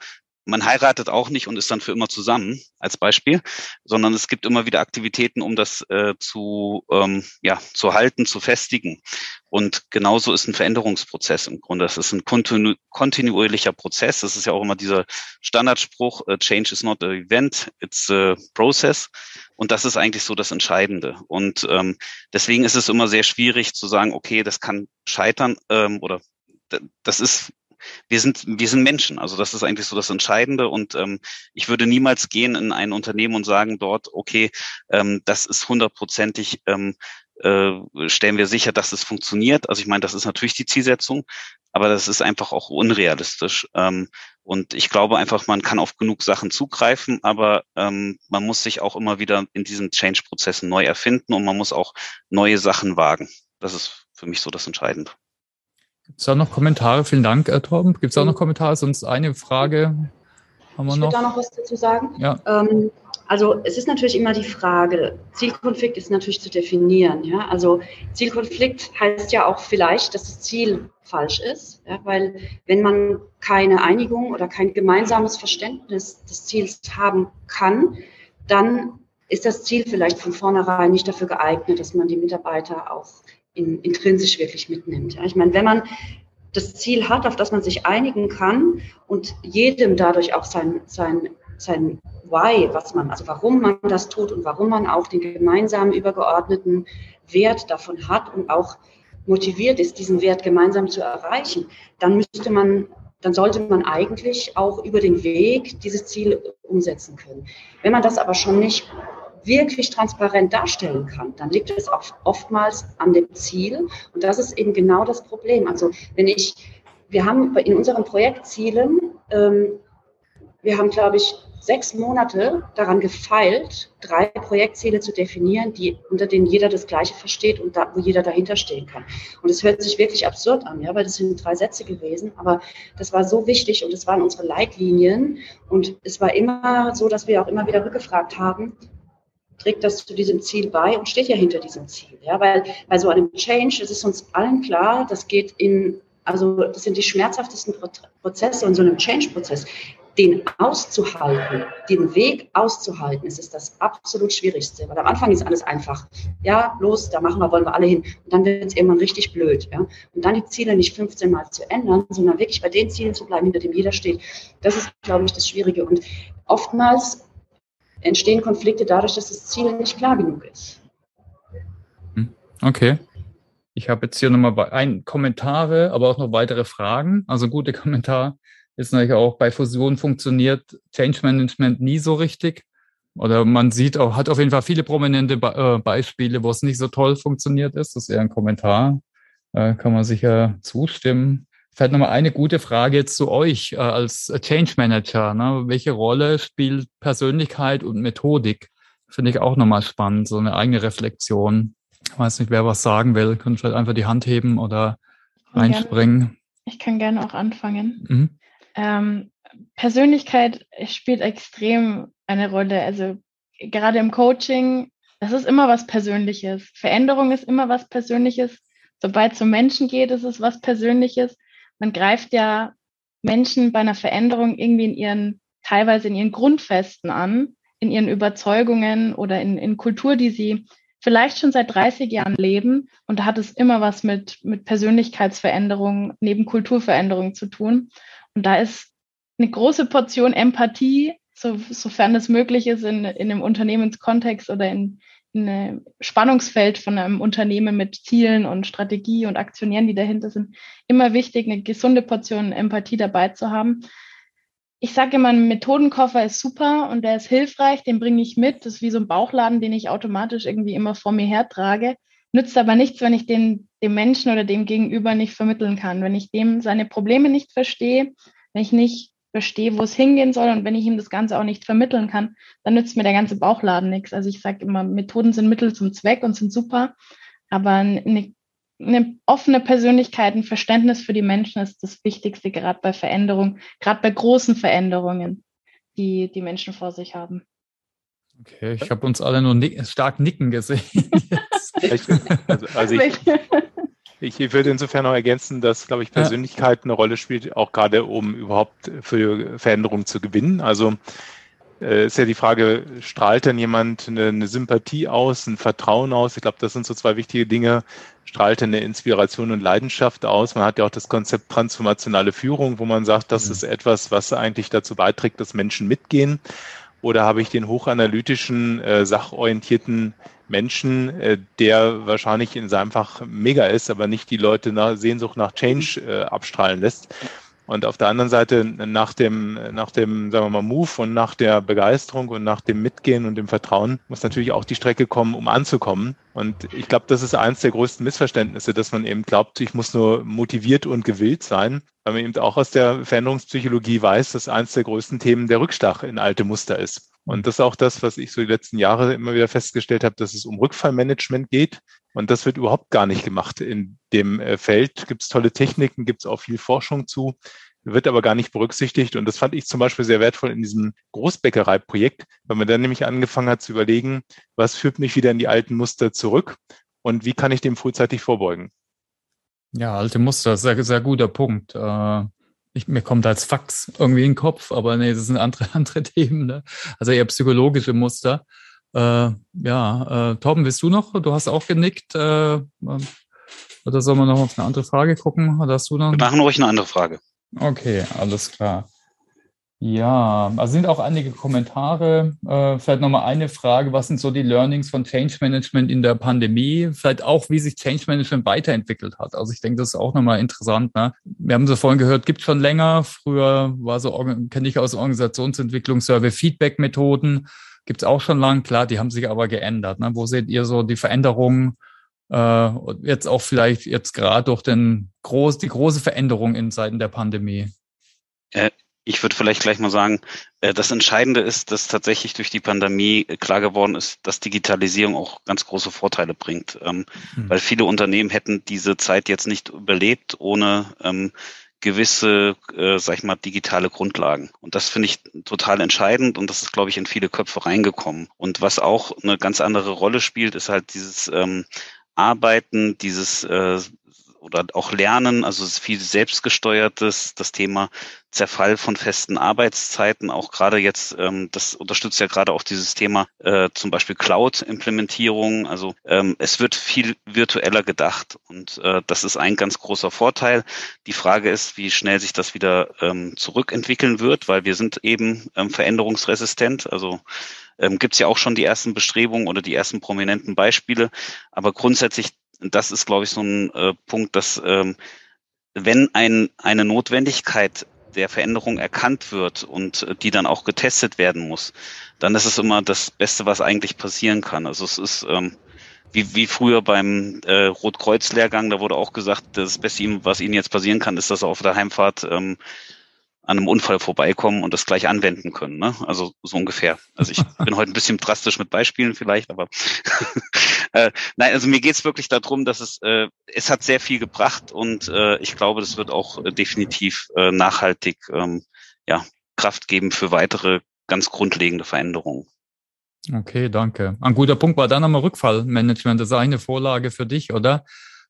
man heiratet auch nicht und ist dann für immer zusammen, als Beispiel, sondern es gibt immer wieder Aktivitäten, um das äh, zu, ähm, ja, zu halten, zu festigen. Und genauso ist ein Veränderungsprozess im Grunde. Das ist ein kontinu kontinuierlicher Prozess. Das ist ja auch immer dieser Standardspruch, uh, Change is not an event, it's a process. Und das ist eigentlich so das Entscheidende. Und ähm, deswegen ist es immer sehr schwierig zu sagen, okay, das kann scheitern ähm, oder das ist wir sind, wir sind Menschen. Also das ist eigentlich so das Entscheidende. Und ähm, ich würde niemals gehen in ein Unternehmen und sagen dort, okay, ähm, das ist hundertprozentig ähm, äh, stellen wir sicher, dass es funktioniert. Also ich meine, das ist natürlich die Zielsetzung, aber das ist einfach auch unrealistisch. Ähm, und ich glaube einfach, man kann auf genug Sachen zugreifen, aber ähm, man muss sich auch immer wieder in diesen Change-Prozessen neu erfinden und man muss auch neue Sachen wagen. Das ist für mich so das Entscheidende. Gibt es da noch Kommentare? Vielen Dank, äh, Torben. Gibt es da noch Kommentare? Sonst eine Frage haben wir ich noch. Ich da noch was dazu sagen. Ja. Ähm, also es ist natürlich immer die Frage, Zielkonflikt ist natürlich zu definieren. Ja? Also Zielkonflikt heißt ja auch vielleicht, dass das Ziel falsch ist, ja? weil wenn man keine Einigung oder kein gemeinsames Verständnis des Ziels haben kann, dann ist das Ziel vielleicht von vornherein nicht dafür geeignet, dass man die Mitarbeiter auch in, intrinsisch wirklich mitnimmt. Ja? Ich meine, wenn man das Ziel hat, auf das man sich einigen kann und jedem dadurch auch sein, sein, sein Why, was man, also warum man das tut und warum man auch den gemeinsamen übergeordneten Wert davon hat und auch motiviert ist, diesen Wert gemeinsam zu erreichen, dann müsste man, dann sollte man eigentlich auch über den Weg dieses Ziel umsetzen können. Wenn man das aber schon nicht wirklich transparent darstellen kann, dann liegt es oftmals an dem Ziel. Und das ist eben genau das Problem. Also wenn ich, wir haben in unseren Projektzielen, ähm, wir haben, glaube ich, sechs Monate daran gefeilt, drei Projektziele zu definieren, die, unter denen jeder das Gleiche versteht und da, wo jeder dahinter stehen kann. Und es hört sich wirklich absurd an, ja, weil das sind drei Sätze gewesen, aber das war so wichtig und es waren unsere Leitlinien und es war immer so, dass wir auch immer wieder rückgefragt haben, trägt das zu diesem Ziel bei und steht ja hinter diesem Ziel. Ja, weil bei so einem Change, es ist uns allen klar, das geht in, also das sind die schmerzhaftesten Prozesse und so einem Change-Prozess, den auszuhalten, den Weg auszuhalten, ist es das absolut Schwierigste. Weil am Anfang ist alles einfach. Ja, los, da machen wir, wollen wir alle hin. Und dann wird es irgendwann richtig blöd. Ja? Und dann die Ziele nicht 15 Mal zu ändern, sondern wirklich bei den Zielen zu bleiben, hinter dem jeder steht. Das ist, glaube ich, das Schwierige. Und oftmals entstehen Konflikte dadurch, dass das Ziel nicht klar genug ist. Hm, okay. Ich habe jetzt hier nochmal ein Kommentare, aber auch noch weitere Fragen. Also gute [laughs] Kommentar ist natürlich auch bei Fusion funktioniert Change Management nie so richtig. Oder man sieht auch, hat auf jeden Fall viele prominente Be äh, Beispiele, wo es nicht so toll funktioniert ist. Das ist eher ein Kommentar. Äh, kann man sicher zustimmen. Vielleicht nochmal eine gute Frage zu euch äh, als Change Manager. Ne? Welche Rolle spielt Persönlichkeit und Methodik? Finde ich auch nochmal spannend, so eine eigene Reflexion. Ich weiß nicht, wer was sagen will. Könnt vielleicht einfach die Hand heben oder einspringen. Ich kann gerne auch anfangen. Mhm. Ähm, Persönlichkeit spielt extrem eine Rolle. Also gerade im Coaching, das ist immer was Persönliches. Veränderung ist immer was Persönliches. Sobald es um Menschen geht, ist es was Persönliches man greift ja Menschen bei einer Veränderung irgendwie in ihren, teilweise in ihren Grundfesten an, in ihren Überzeugungen oder in, in Kultur, die sie vielleicht schon seit 30 Jahren leben. Und da hat es immer was mit, mit Persönlichkeitsveränderung neben Kulturveränderung zu tun. Und da ist eine große Portion Empathie, so, sofern es möglich ist, in, in einem Unternehmenskontext oder in, ein Spannungsfeld von einem Unternehmen mit Zielen und Strategie und Aktionären, die dahinter sind, immer wichtig, eine gesunde Portion Empathie dabei zu haben. Ich sage immer, ein Methodenkoffer ist super und der ist hilfreich, den bringe ich mit. Das ist wie so ein Bauchladen, den ich automatisch irgendwie immer vor mir hertrage. Nützt aber nichts, wenn ich den dem Menschen oder dem Gegenüber nicht vermitteln kann. Wenn ich dem seine Probleme nicht verstehe, wenn ich nicht verstehe, wo es hingehen soll und wenn ich ihm das Ganze auch nicht vermitteln kann, dann nützt mir der ganze Bauchladen nichts. Also ich sage immer, Methoden sind Mittel zum Zweck und sind super, aber eine, eine offene Persönlichkeit, ein Verständnis für die Menschen ist das Wichtigste, gerade bei Veränderungen, gerade bei großen Veränderungen, die die Menschen vor sich haben. Okay, ich habe uns alle nur nick stark nicken gesehen. [laughs] also, also ich, [laughs] [laughs] Ich würde insofern noch ergänzen, dass, glaube ich, Persönlichkeit eine Rolle spielt, auch gerade um überhaupt für Veränderungen zu gewinnen. Also äh, ist ja die Frage, strahlt denn jemand eine, eine Sympathie aus, ein Vertrauen aus? Ich glaube, das sind so zwei wichtige Dinge. Strahlt eine Inspiration und Leidenschaft aus? Man hat ja auch das Konzept transformationale Führung, wo man sagt, das mhm. ist etwas, was eigentlich dazu beiträgt, dass Menschen mitgehen. Oder habe ich den hochanalytischen, äh, sachorientierten Menschen, äh, der wahrscheinlich in seinem Fach mega ist, aber nicht die Leute nach Sehnsucht nach Change äh, abstrahlen lässt? Und auf der anderen Seite nach dem, nach dem, sagen wir mal, Move und nach der Begeisterung und nach dem Mitgehen und dem Vertrauen muss natürlich auch die Strecke kommen, um anzukommen. Und ich glaube, das ist eines der größten Missverständnisse, dass man eben glaubt, ich muss nur motiviert und gewillt sein, weil man eben auch aus der Veränderungspsychologie weiß, dass eines der größten Themen der Rückstach in alte Muster ist. Und das ist auch das, was ich so die letzten Jahre immer wieder festgestellt habe, dass es um Rückfallmanagement geht. Und das wird überhaupt gar nicht gemacht. In dem äh, Feld gibt es tolle Techniken, gibt es auch viel Forschung zu, wird aber gar nicht berücksichtigt. Und das fand ich zum Beispiel sehr wertvoll in diesem Großbäckereiprojekt, weil man dann nämlich angefangen hat zu überlegen, was führt mich wieder in die alten Muster zurück und wie kann ich dem frühzeitig vorbeugen. Ja, alte Muster, sehr, sehr guter Punkt. Äh, ich, mir kommt als Fax irgendwie in den Kopf, aber nee, das sind andere, [laughs] andere Themen. Ne? Also eher psychologische Muster. Äh, ja, äh, Torben, willst du noch? Du hast auch genickt. Äh, oder sollen wir noch auf eine andere Frage gucken? Oder hast du noch? Wir machen ruhig eine andere Frage. Okay, alles klar. Ja, also sind auch einige Kommentare. Äh, vielleicht nochmal eine Frage. Was sind so die Learnings von Change Management in der Pandemie? Vielleicht auch, wie sich Change Management weiterentwickelt hat. Also ich denke, das ist auch nochmal interessant. Ne? Wir haben es vorhin gehört, gibt schon länger. Früher war so, kenne ich aus Organisationsentwicklung Survey-Feedback-Methoden. Gibt es auch schon lang. Klar, die haben sich aber geändert. Ne? Wo seht ihr so die Veränderungen? Äh, jetzt auch vielleicht jetzt gerade durch den groß, die große Veränderung in Zeiten der Pandemie. Äh, ich würde vielleicht gleich mal sagen, äh, das Entscheidende ist, dass tatsächlich durch die Pandemie äh, klar geworden ist, dass Digitalisierung auch ganz große Vorteile bringt. Ähm, mhm. Weil viele Unternehmen hätten diese Zeit jetzt nicht überlebt ohne ähm, gewisse, äh, sag ich mal, digitale Grundlagen. Und das finde ich total entscheidend und das ist, glaube ich, in viele Köpfe reingekommen. Und was auch eine ganz andere Rolle spielt, ist halt dieses ähm, Arbeiten, dieses äh, oder auch Lernen, also viel selbstgesteuertes, das Thema Zerfall von festen Arbeitszeiten, auch gerade jetzt, ähm, das unterstützt ja gerade auch dieses Thema äh, zum Beispiel Cloud-Implementierung. Also ähm, es wird viel virtueller gedacht und äh, das ist ein ganz großer Vorteil. Die Frage ist, wie schnell sich das wieder ähm, zurückentwickeln wird, weil wir sind eben ähm, veränderungsresistent. Also ähm, gibt es ja auch schon die ersten Bestrebungen oder die ersten prominenten Beispiele. Aber grundsätzlich das ist, glaube ich, so ein äh, Punkt, dass ähm, wenn ein, eine Notwendigkeit der Veränderung erkannt wird und äh, die dann auch getestet werden muss, dann ist es immer das Beste, was eigentlich passieren kann. Also es ist ähm, wie, wie früher beim äh, Rotkreuz-Lehrgang, da wurde auch gesagt, das Beste, was Ihnen jetzt passieren kann, ist, dass er auf der Heimfahrt ähm, an einem Unfall vorbeikommen und das gleich anwenden können. Ne? Also so ungefähr. Also ich [laughs] bin heute ein bisschen drastisch mit Beispielen vielleicht, aber [laughs] äh, nein, also mir geht's wirklich darum, dass es äh, es hat sehr viel gebracht und äh, ich glaube, das wird auch äh, definitiv äh, nachhaltig ähm, ja Kraft geben für weitere ganz grundlegende Veränderungen. Okay, danke. Ein guter Punkt war dann nochmal Rückfallmanagement. Das ist eine Vorlage für dich, oder,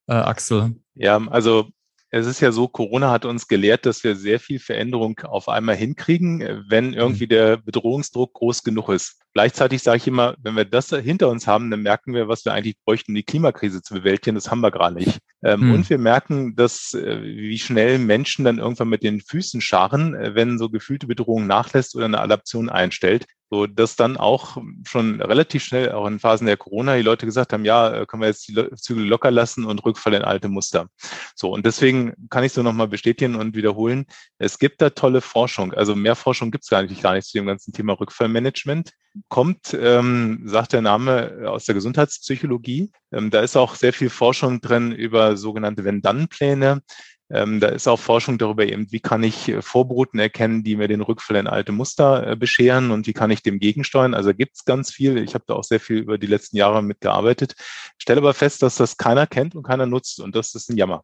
äh, Axel? Ja, also es ist ja so, Corona hat uns gelehrt, dass wir sehr viel Veränderung auf einmal hinkriegen, wenn irgendwie mhm. der Bedrohungsdruck groß genug ist. Gleichzeitig sage ich immer, wenn wir das hinter uns haben, dann merken wir, was wir eigentlich bräuchten, um die Klimakrise zu bewältigen. Das haben wir gerade nicht. Hm. Und wir merken, dass äh, wie schnell Menschen dann irgendwann mit den Füßen scharren, äh, wenn so gefühlte Bedrohung nachlässt oder eine Adaption einstellt so dass dann auch schon relativ schnell, auch in Phasen der Corona, die Leute gesagt haben, ja, äh, können wir jetzt die Zügel locker lassen und Rückfall in alte Muster. So, und deswegen kann ich so nochmal bestätigen und wiederholen, es gibt da tolle Forschung. Also mehr Forschung gibt es eigentlich gar nicht zu dem ganzen Thema Rückfallmanagement. Kommt, ähm, sagt der Name, aus der Gesundheitspsychologie. Ähm, da ist auch sehr viel Forschung drin über sogenannte Wenn-Dann-Pläne. Ähm, da ist auch Forschung darüber eben, wie kann ich äh, Vorboten erkennen, die mir den Rückfall in alte Muster äh, bescheren und wie kann ich dem gegensteuern. Also gibt es ganz viel. Ich habe da auch sehr viel über die letzten Jahre mitgearbeitet. Stelle aber fest, dass das keiner kennt und keiner nutzt und das ist ein Jammer.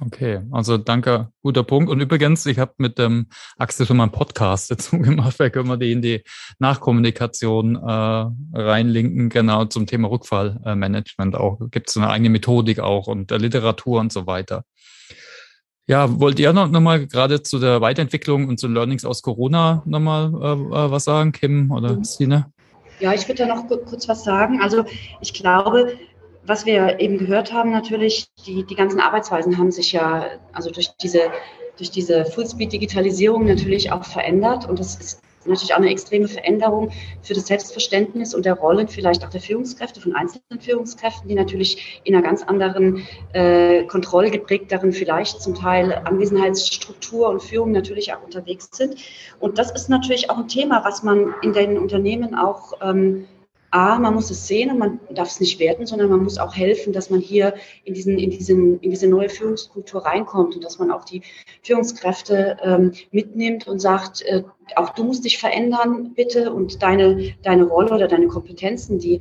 Okay, also danke, guter Punkt. Und übrigens, ich habe mit dem Axel schon mal einen Podcast [laughs] dazu gemacht, vielleicht können wir die in die Nachkommunikation äh, reinlinken, genau zum Thema Rückfallmanagement auch. Gibt es eine eigene Methodik auch und der Literatur und so weiter. Ja, wollt ihr noch, noch mal gerade zu der Weiterentwicklung und zu Learnings aus Corona noch mal äh, äh was sagen, Kim oder mhm. Stine? Ja, ich würde da noch kurz was sagen. Also ich glaube, was wir eben gehört haben, natürlich, die, die ganzen Arbeitsweisen haben sich ja, also durch diese, durch diese Fullspeed-Digitalisierung natürlich auch verändert. Und das ist natürlich auch eine extreme Veränderung für das Selbstverständnis und der Rollen vielleicht auch der Führungskräfte, von einzelnen Führungskräften, die natürlich in einer ganz anderen, äh, kontrollgeprägteren, vielleicht zum Teil Anwesenheitsstruktur und Führung natürlich auch unterwegs sind. Und das ist natürlich auch ein Thema, was man in den Unternehmen auch ähm, A, man muss es sehen und man darf es nicht werten, sondern man muss auch helfen, dass man hier in, diesen, in, diesen, in diese neue Führungskultur reinkommt und dass man auch die Führungskräfte ähm, mitnimmt und sagt, äh, auch du musst dich verändern, bitte, und deine, deine Rolle oder deine Kompetenzen, die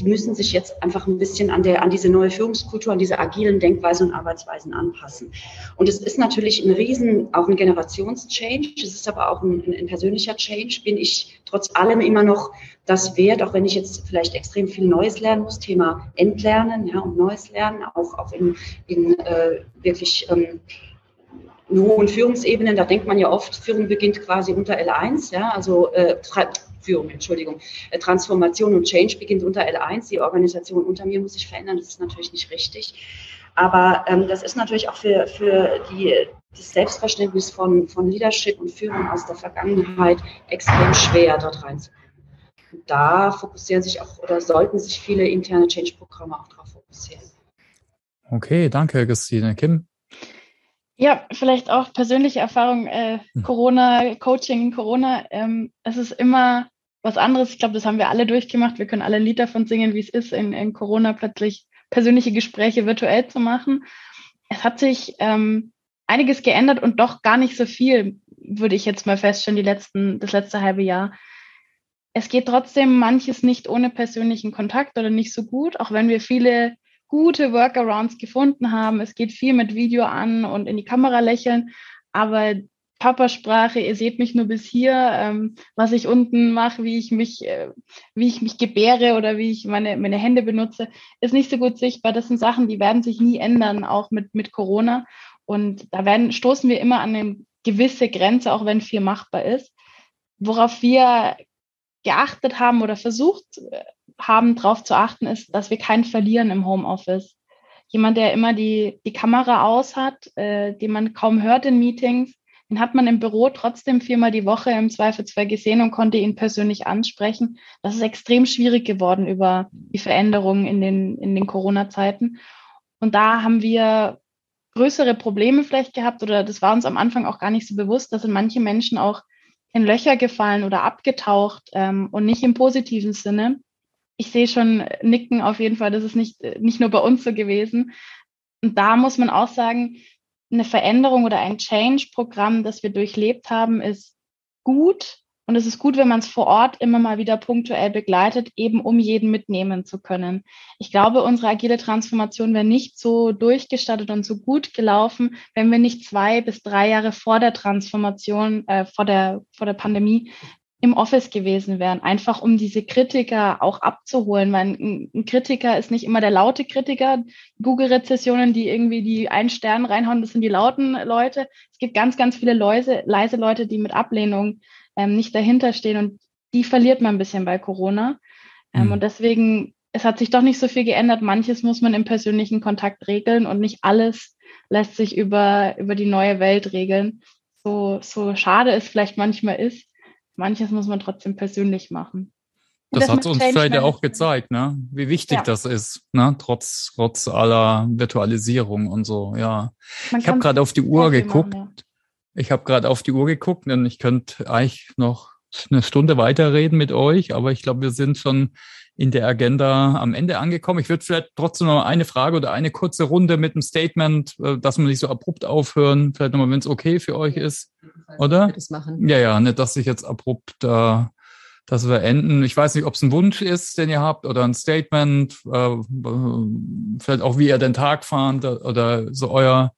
die müssen sich jetzt einfach ein bisschen an, der, an diese neue Führungskultur, an diese agilen Denkweisen und Arbeitsweisen anpassen. Und es ist natürlich ein Riesen, auch ein Generationschange. Es ist aber auch ein, ein, persönlicher Change. Bin ich trotz allem immer noch das wert, auch wenn ich jetzt vielleicht extrem viel Neues lernen muss, Thema Entlernen ja, und Neues lernen, auch, auch in, in äh, wirklich ähm, hohen Führungsebenen, da denkt man ja oft, Führung beginnt quasi unter L1, ja, also äh, Führung, Entschuldigung, äh, Transformation und Change beginnt unter L1, die Organisation unter mir muss sich verändern, das ist natürlich nicht richtig. Aber ähm, das ist natürlich auch für, für die, das Selbstverständnis von, von Leadership und Führung aus der Vergangenheit extrem schwer, dort reinzukommen. Und da fokussieren sich auch oder sollten sich viele interne Change-Programme auch darauf fokussieren. Okay, danke, Christine. Kim? Ja, vielleicht auch persönliche Erfahrung, äh, hm. Corona, Coaching, Corona. Ähm, es ist immer was anderes. Ich glaube, das haben wir alle durchgemacht. Wir können alle ein Lied davon singen, wie es ist, in, in Corona plötzlich persönliche Gespräche virtuell zu machen. Es hat sich ähm, einiges geändert und doch gar nicht so viel, würde ich jetzt mal feststellen, die letzten, das letzte halbe Jahr. Es geht trotzdem manches nicht ohne persönlichen Kontakt oder nicht so gut, auch wenn wir viele gute Workarounds gefunden haben. Es geht viel mit Video an und in die Kamera lächeln, aber Körpersprache, ihr seht mich nur bis hier, ähm, was ich unten mache, wie ich mich, äh, wie ich mich gebäre oder wie ich meine, meine Hände benutze, ist nicht so gut sichtbar. Das sind Sachen, die werden sich nie ändern, auch mit, mit Corona. Und da werden, stoßen wir immer an eine gewisse Grenze, auch wenn viel machbar ist. Worauf wir geachtet haben oder versucht äh, haben, darauf zu achten, ist, dass wir keinen verlieren im Homeoffice. Jemand, der immer die, die Kamera aus hat, äh, den man kaum hört in Meetings, den hat man im Büro trotzdem viermal die Woche im Zweifelsfall gesehen und konnte ihn persönlich ansprechen. Das ist extrem schwierig geworden über die Veränderungen in den, in den Corona-Zeiten. Und da haben wir größere Probleme vielleicht gehabt oder das war uns am Anfang auch gar nicht so bewusst, dass in manche Menschen auch in Löcher gefallen oder abgetaucht ähm, und nicht im positiven Sinne ich sehe schon Nicken auf jeden Fall, das ist nicht, nicht nur bei uns so gewesen. Und da muss man auch sagen, eine Veränderung oder ein Change-Programm, das wir durchlebt haben, ist gut. Und es ist gut, wenn man es vor Ort immer mal wieder punktuell begleitet, eben um jeden mitnehmen zu können. Ich glaube, unsere agile Transformation wäre nicht so durchgestattet und so gut gelaufen, wenn wir nicht zwei bis drei Jahre vor der Transformation, äh, vor der, vor der Pandemie im Office gewesen wären, einfach um diese Kritiker auch abzuholen, weil ein, Kritiker ist nicht immer der laute Kritiker. Google-Rezessionen, die irgendwie die einen Stern reinhauen, das sind die lauten Leute. Es gibt ganz, ganz viele Leuse, leise Leute, die mit Ablehnung ähm, nicht dahinter stehen und die verliert man ein bisschen bei Corona. Ähm, mhm. Und deswegen, es hat sich doch nicht so viel geändert. Manches muss man im persönlichen Kontakt regeln und nicht alles lässt sich über, über die neue Welt regeln. So, so schade es vielleicht manchmal ist manches muss man trotzdem persönlich machen. Das, das, hat uns vielleicht ja auch gezeigt, ne? wie wichtig ja. das ist, ne? trotz, trotz aller Virtualisierung und so. Ja, man ich habe gerade auf die Uhr geguckt. Machen, ja. Ich habe gerade auf die Uhr geguckt, denn ich könnte eigentlich noch eine Stunde weiterreden mit euch, aber ich glaube, wir sind schon in der Agenda am Ende angekommen. Ich würde vielleicht trotzdem noch eine Frage oder eine kurze Runde mit einem Statement, äh, dass wir nicht so abrupt aufhören, vielleicht nochmal, wenn es okay für euch ist, oder? Ja, ja, nicht, dass ich jetzt abrupt, äh, dass wir enden. Ich weiß nicht, ob es ein Wunsch ist, den ihr habt, oder ein Statement, äh, vielleicht auch, wie ihr den Tag fahrt, oder so euer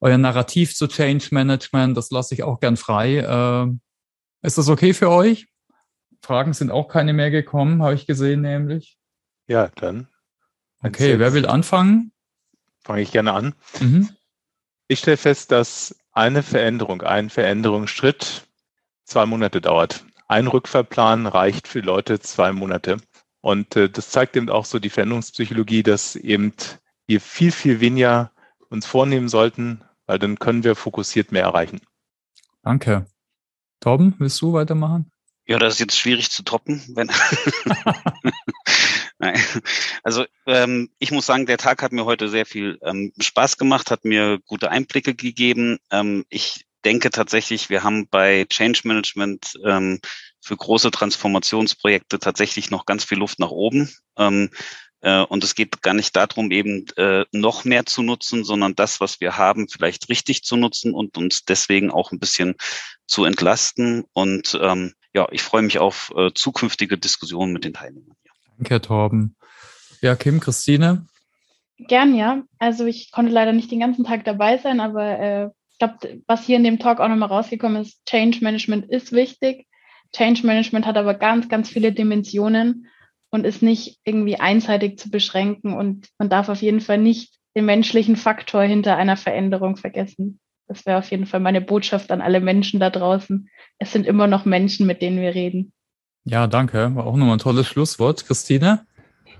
euer Narrativ zu Change Management, das lasse ich auch gern frei. Äh, ist das okay für euch? Fragen sind auch keine mehr gekommen, habe ich gesehen nämlich. Ja, dann. Okay, wer will anfangen? Fange ich gerne an. Mhm. Ich stelle fest, dass eine Veränderung, ein Veränderungsschritt zwei Monate dauert. Ein Rückfahrplan reicht für Leute zwei Monate. Und äh, das zeigt eben auch so die Veränderungspsychologie, dass eben wir viel, viel weniger uns vornehmen sollten, weil dann können wir fokussiert mehr erreichen. Danke. Torben, willst du weitermachen? Ja, das ist jetzt schwierig zu toppen, wenn. [laughs] Nein. Also ähm, ich muss sagen, der Tag hat mir heute sehr viel ähm, Spaß gemacht, hat mir gute Einblicke gegeben. Ähm, ich denke tatsächlich, wir haben bei Change Management ähm, für große Transformationsprojekte tatsächlich noch ganz viel Luft nach oben. Ähm, äh, und es geht gar nicht darum, eben äh, noch mehr zu nutzen, sondern das, was wir haben, vielleicht richtig zu nutzen und uns deswegen auch ein bisschen zu entlasten. Und ähm, ja, ich freue mich auf äh, zukünftige Diskussionen mit den Teilnehmern. Danke, Herr Torben. Ja, Kim, Christine? Gern, ja. Also ich konnte leider nicht den ganzen Tag dabei sein, aber äh, ich glaube, was hier in dem Talk auch nochmal rausgekommen ist, Change Management ist wichtig. Change Management hat aber ganz, ganz viele Dimensionen und ist nicht irgendwie einseitig zu beschränken und man darf auf jeden Fall nicht den menschlichen Faktor hinter einer Veränderung vergessen. Das wäre auf jeden Fall meine Botschaft an alle Menschen da draußen. Es sind immer noch Menschen, mit denen wir reden. Ja, danke. War auch nochmal ein tolles Schlusswort. Christine?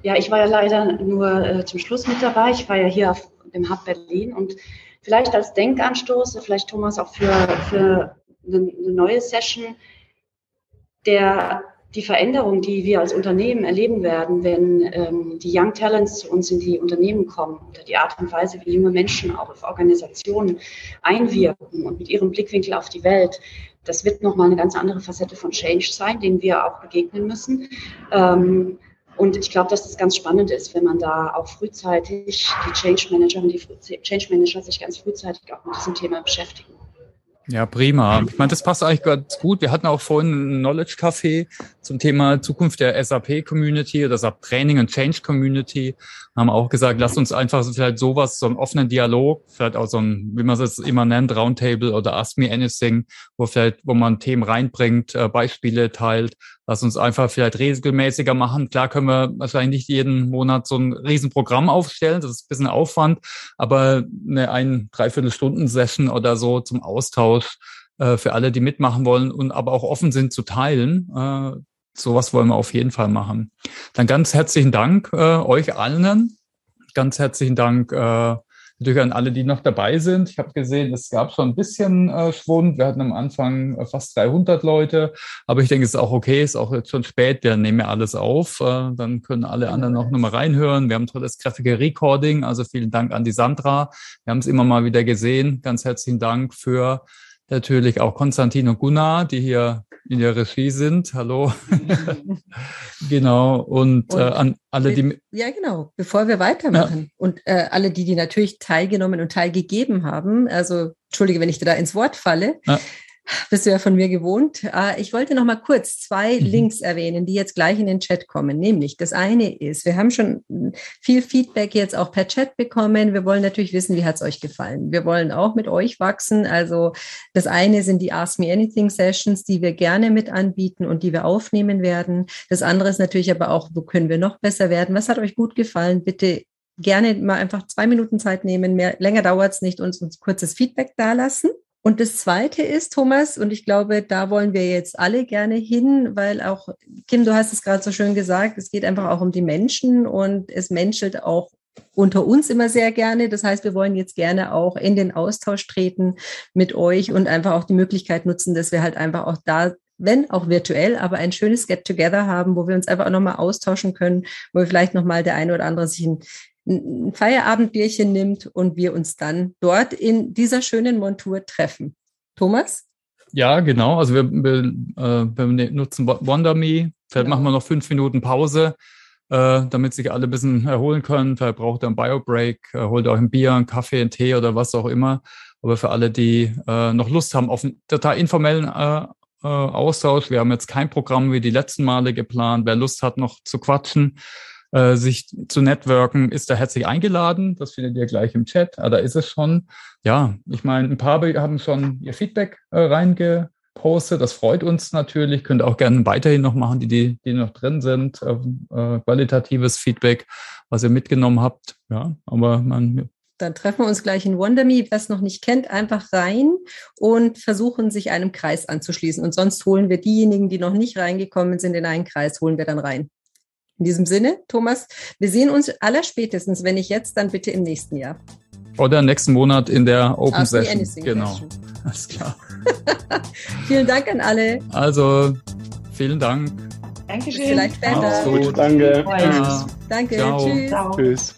Ja, ich war ja leider nur äh, zum Schluss mit dabei. Ich war ja hier auf dem Hub Berlin und vielleicht als Denkanstoß, vielleicht Thomas auch für, für eine, eine neue Session, der die Veränderung, die wir als Unternehmen erleben werden, wenn ähm, die Young Talents zu uns in die Unternehmen kommen, oder die Art und Weise, wie junge Menschen auch auf Organisationen einwirken und mit ihrem Blickwinkel auf die Welt, das wird nochmal eine ganz andere Facette von Change sein, den wir auch begegnen müssen. Ähm, und ich glaube, dass das ganz spannend ist, wenn man da auch frühzeitig die Change Manager und die Change Manager sich ganz frühzeitig auch mit diesem Thema beschäftigen. Ja, prima. Ich meine, das passt eigentlich ganz gut. Wir hatten auch vorhin ein Knowledge Café zum Thema Zukunft der SAP Community oder SAP Training und Change Community. Haben auch gesagt, lasst uns einfach vielleicht sowas, so einen offenen Dialog, vielleicht auch so ein, wie man es immer nennt, Roundtable oder Ask Me Anything, wo vielleicht, wo man Themen reinbringt, äh, Beispiele teilt, Lass uns einfach vielleicht regelmäßiger machen. Klar können wir wahrscheinlich nicht jeden Monat so ein Riesenprogramm aufstellen. Das ist ein bisschen Aufwand. Aber eine ein, dreiviertel Stunden Session oder so zum Austausch äh, für alle, die mitmachen wollen und aber auch offen sind zu teilen. Sowas wollen wir auf jeden Fall machen. Dann ganz herzlichen Dank äh, euch allen. Ganz herzlichen Dank äh, Natürlich an alle, die noch dabei sind. Ich habe gesehen, es gab schon ein bisschen äh, Schwund. Wir hatten am Anfang äh, fast 300 Leute, aber ich denke, es ist auch okay, ist auch jetzt schon spät. Wir nehmen ja alles auf. Äh, dann können alle anderen auch nochmal reinhören. Wir haben ein tolles grafische Recording. Also vielen Dank an die Sandra. Wir haben es immer mal wieder gesehen. Ganz herzlichen Dank für natürlich auch Konstantin und Gunnar, die hier in der Regie sind. Hallo. [laughs] genau. Und, und äh, an alle, die. Ja, genau. Bevor wir weitermachen. Ja. Und äh, alle, die, die natürlich teilgenommen und teilgegeben haben. Also, entschuldige, wenn ich dir da ins Wort falle. Ja bist du ja von mir gewohnt. Äh, ich wollte noch mal kurz zwei mhm. Links erwähnen, die jetzt gleich in den Chat kommen. Nämlich, das eine ist, wir haben schon viel Feedback jetzt auch per Chat bekommen. Wir wollen natürlich wissen, wie hat es euch gefallen. Wir wollen auch mit euch wachsen. Also das eine sind die Ask Me Anything Sessions, die wir gerne mit anbieten und die wir aufnehmen werden. Das andere ist natürlich aber auch, wo können wir noch besser werden? Was hat euch gut gefallen? Bitte gerne mal einfach zwei Minuten Zeit nehmen. Mehr, länger dauert es nicht, uns, uns kurzes Feedback dalassen. Und das Zweite ist, Thomas, und ich glaube, da wollen wir jetzt alle gerne hin, weil auch, Kim, du hast es gerade so schön gesagt, es geht einfach auch um die Menschen und es menschelt auch unter uns immer sehr gerne. Das heißt, wir wollen jetzt gerne auch in den Austausch treten mit euch und einfach auch die Möglichkeit nutzen, dass wir halt einfach auch da wenn auch virtuell, aber ein schönes Get-Together haben, wo wir uns einfach auch nochmal austauschen können, wo vielleicht nochmal der eine oder andere sich ein ein Feierabendbierchen nimmt und wir uns dann dort in dieser schönen Montur treffen. Thomas? Ja, genau. Also wir, wir, äh, wir nutzen WonderMe. Vielleicht genau. machen wir noch fünf Minuten Pause, äh, damit sich alle ein bisschen erholen können. Vielleicht braucht ihr einen Biobreak, äh, holt euch ein Bier, einen Kaffee, einen Tee oder was auch immer. Aber für alle, die äh, noch Lust haben auf einen total informellen äh, äh, Austausch, wir haben jetzt kein Programm wie die letzten Male geplant. Wer Lust hat, noch zu quatschen, äh, sich zu networken, ist da herzlich eingeladen. Das findet ihr gleich im Chat. Ah, da ist es schon. Ja, ich meine, ein paar haben schon ihr Feedback äh, reingepostet. Das freut uns natürlich. Könnt auch gerne weiterhin noch machen, die, die, die noch drin sind. Äh, qualitatives Feedback, was ihr mitgenommen habt. Ja, aber man dann treffen wir uns gleich in WonderMe. Wer es noch nicht kennt, einfach rein und versuchen, sich einem Kreis anzuschließen. Und sonst holen wir diejenigen, die noch nicht reingekommen sind, in einen Kreis, holen wir dann rein. In diesem Sinne, Thomas, wir sehen uns allerspätestens, wenn nicht jetzt, dann bitte im nächsten Jahr. Oder nächsten Monat in der Open Ask Session. Genau. Session. [laughs] Alles klar. [laughs] vielen Dank an alle. Also, vielen Dank. Dankeschön. Bis vielleicht später. Gut, danke. Ja. Danke. Ciao. Tschüss. Ciao. Tschüss.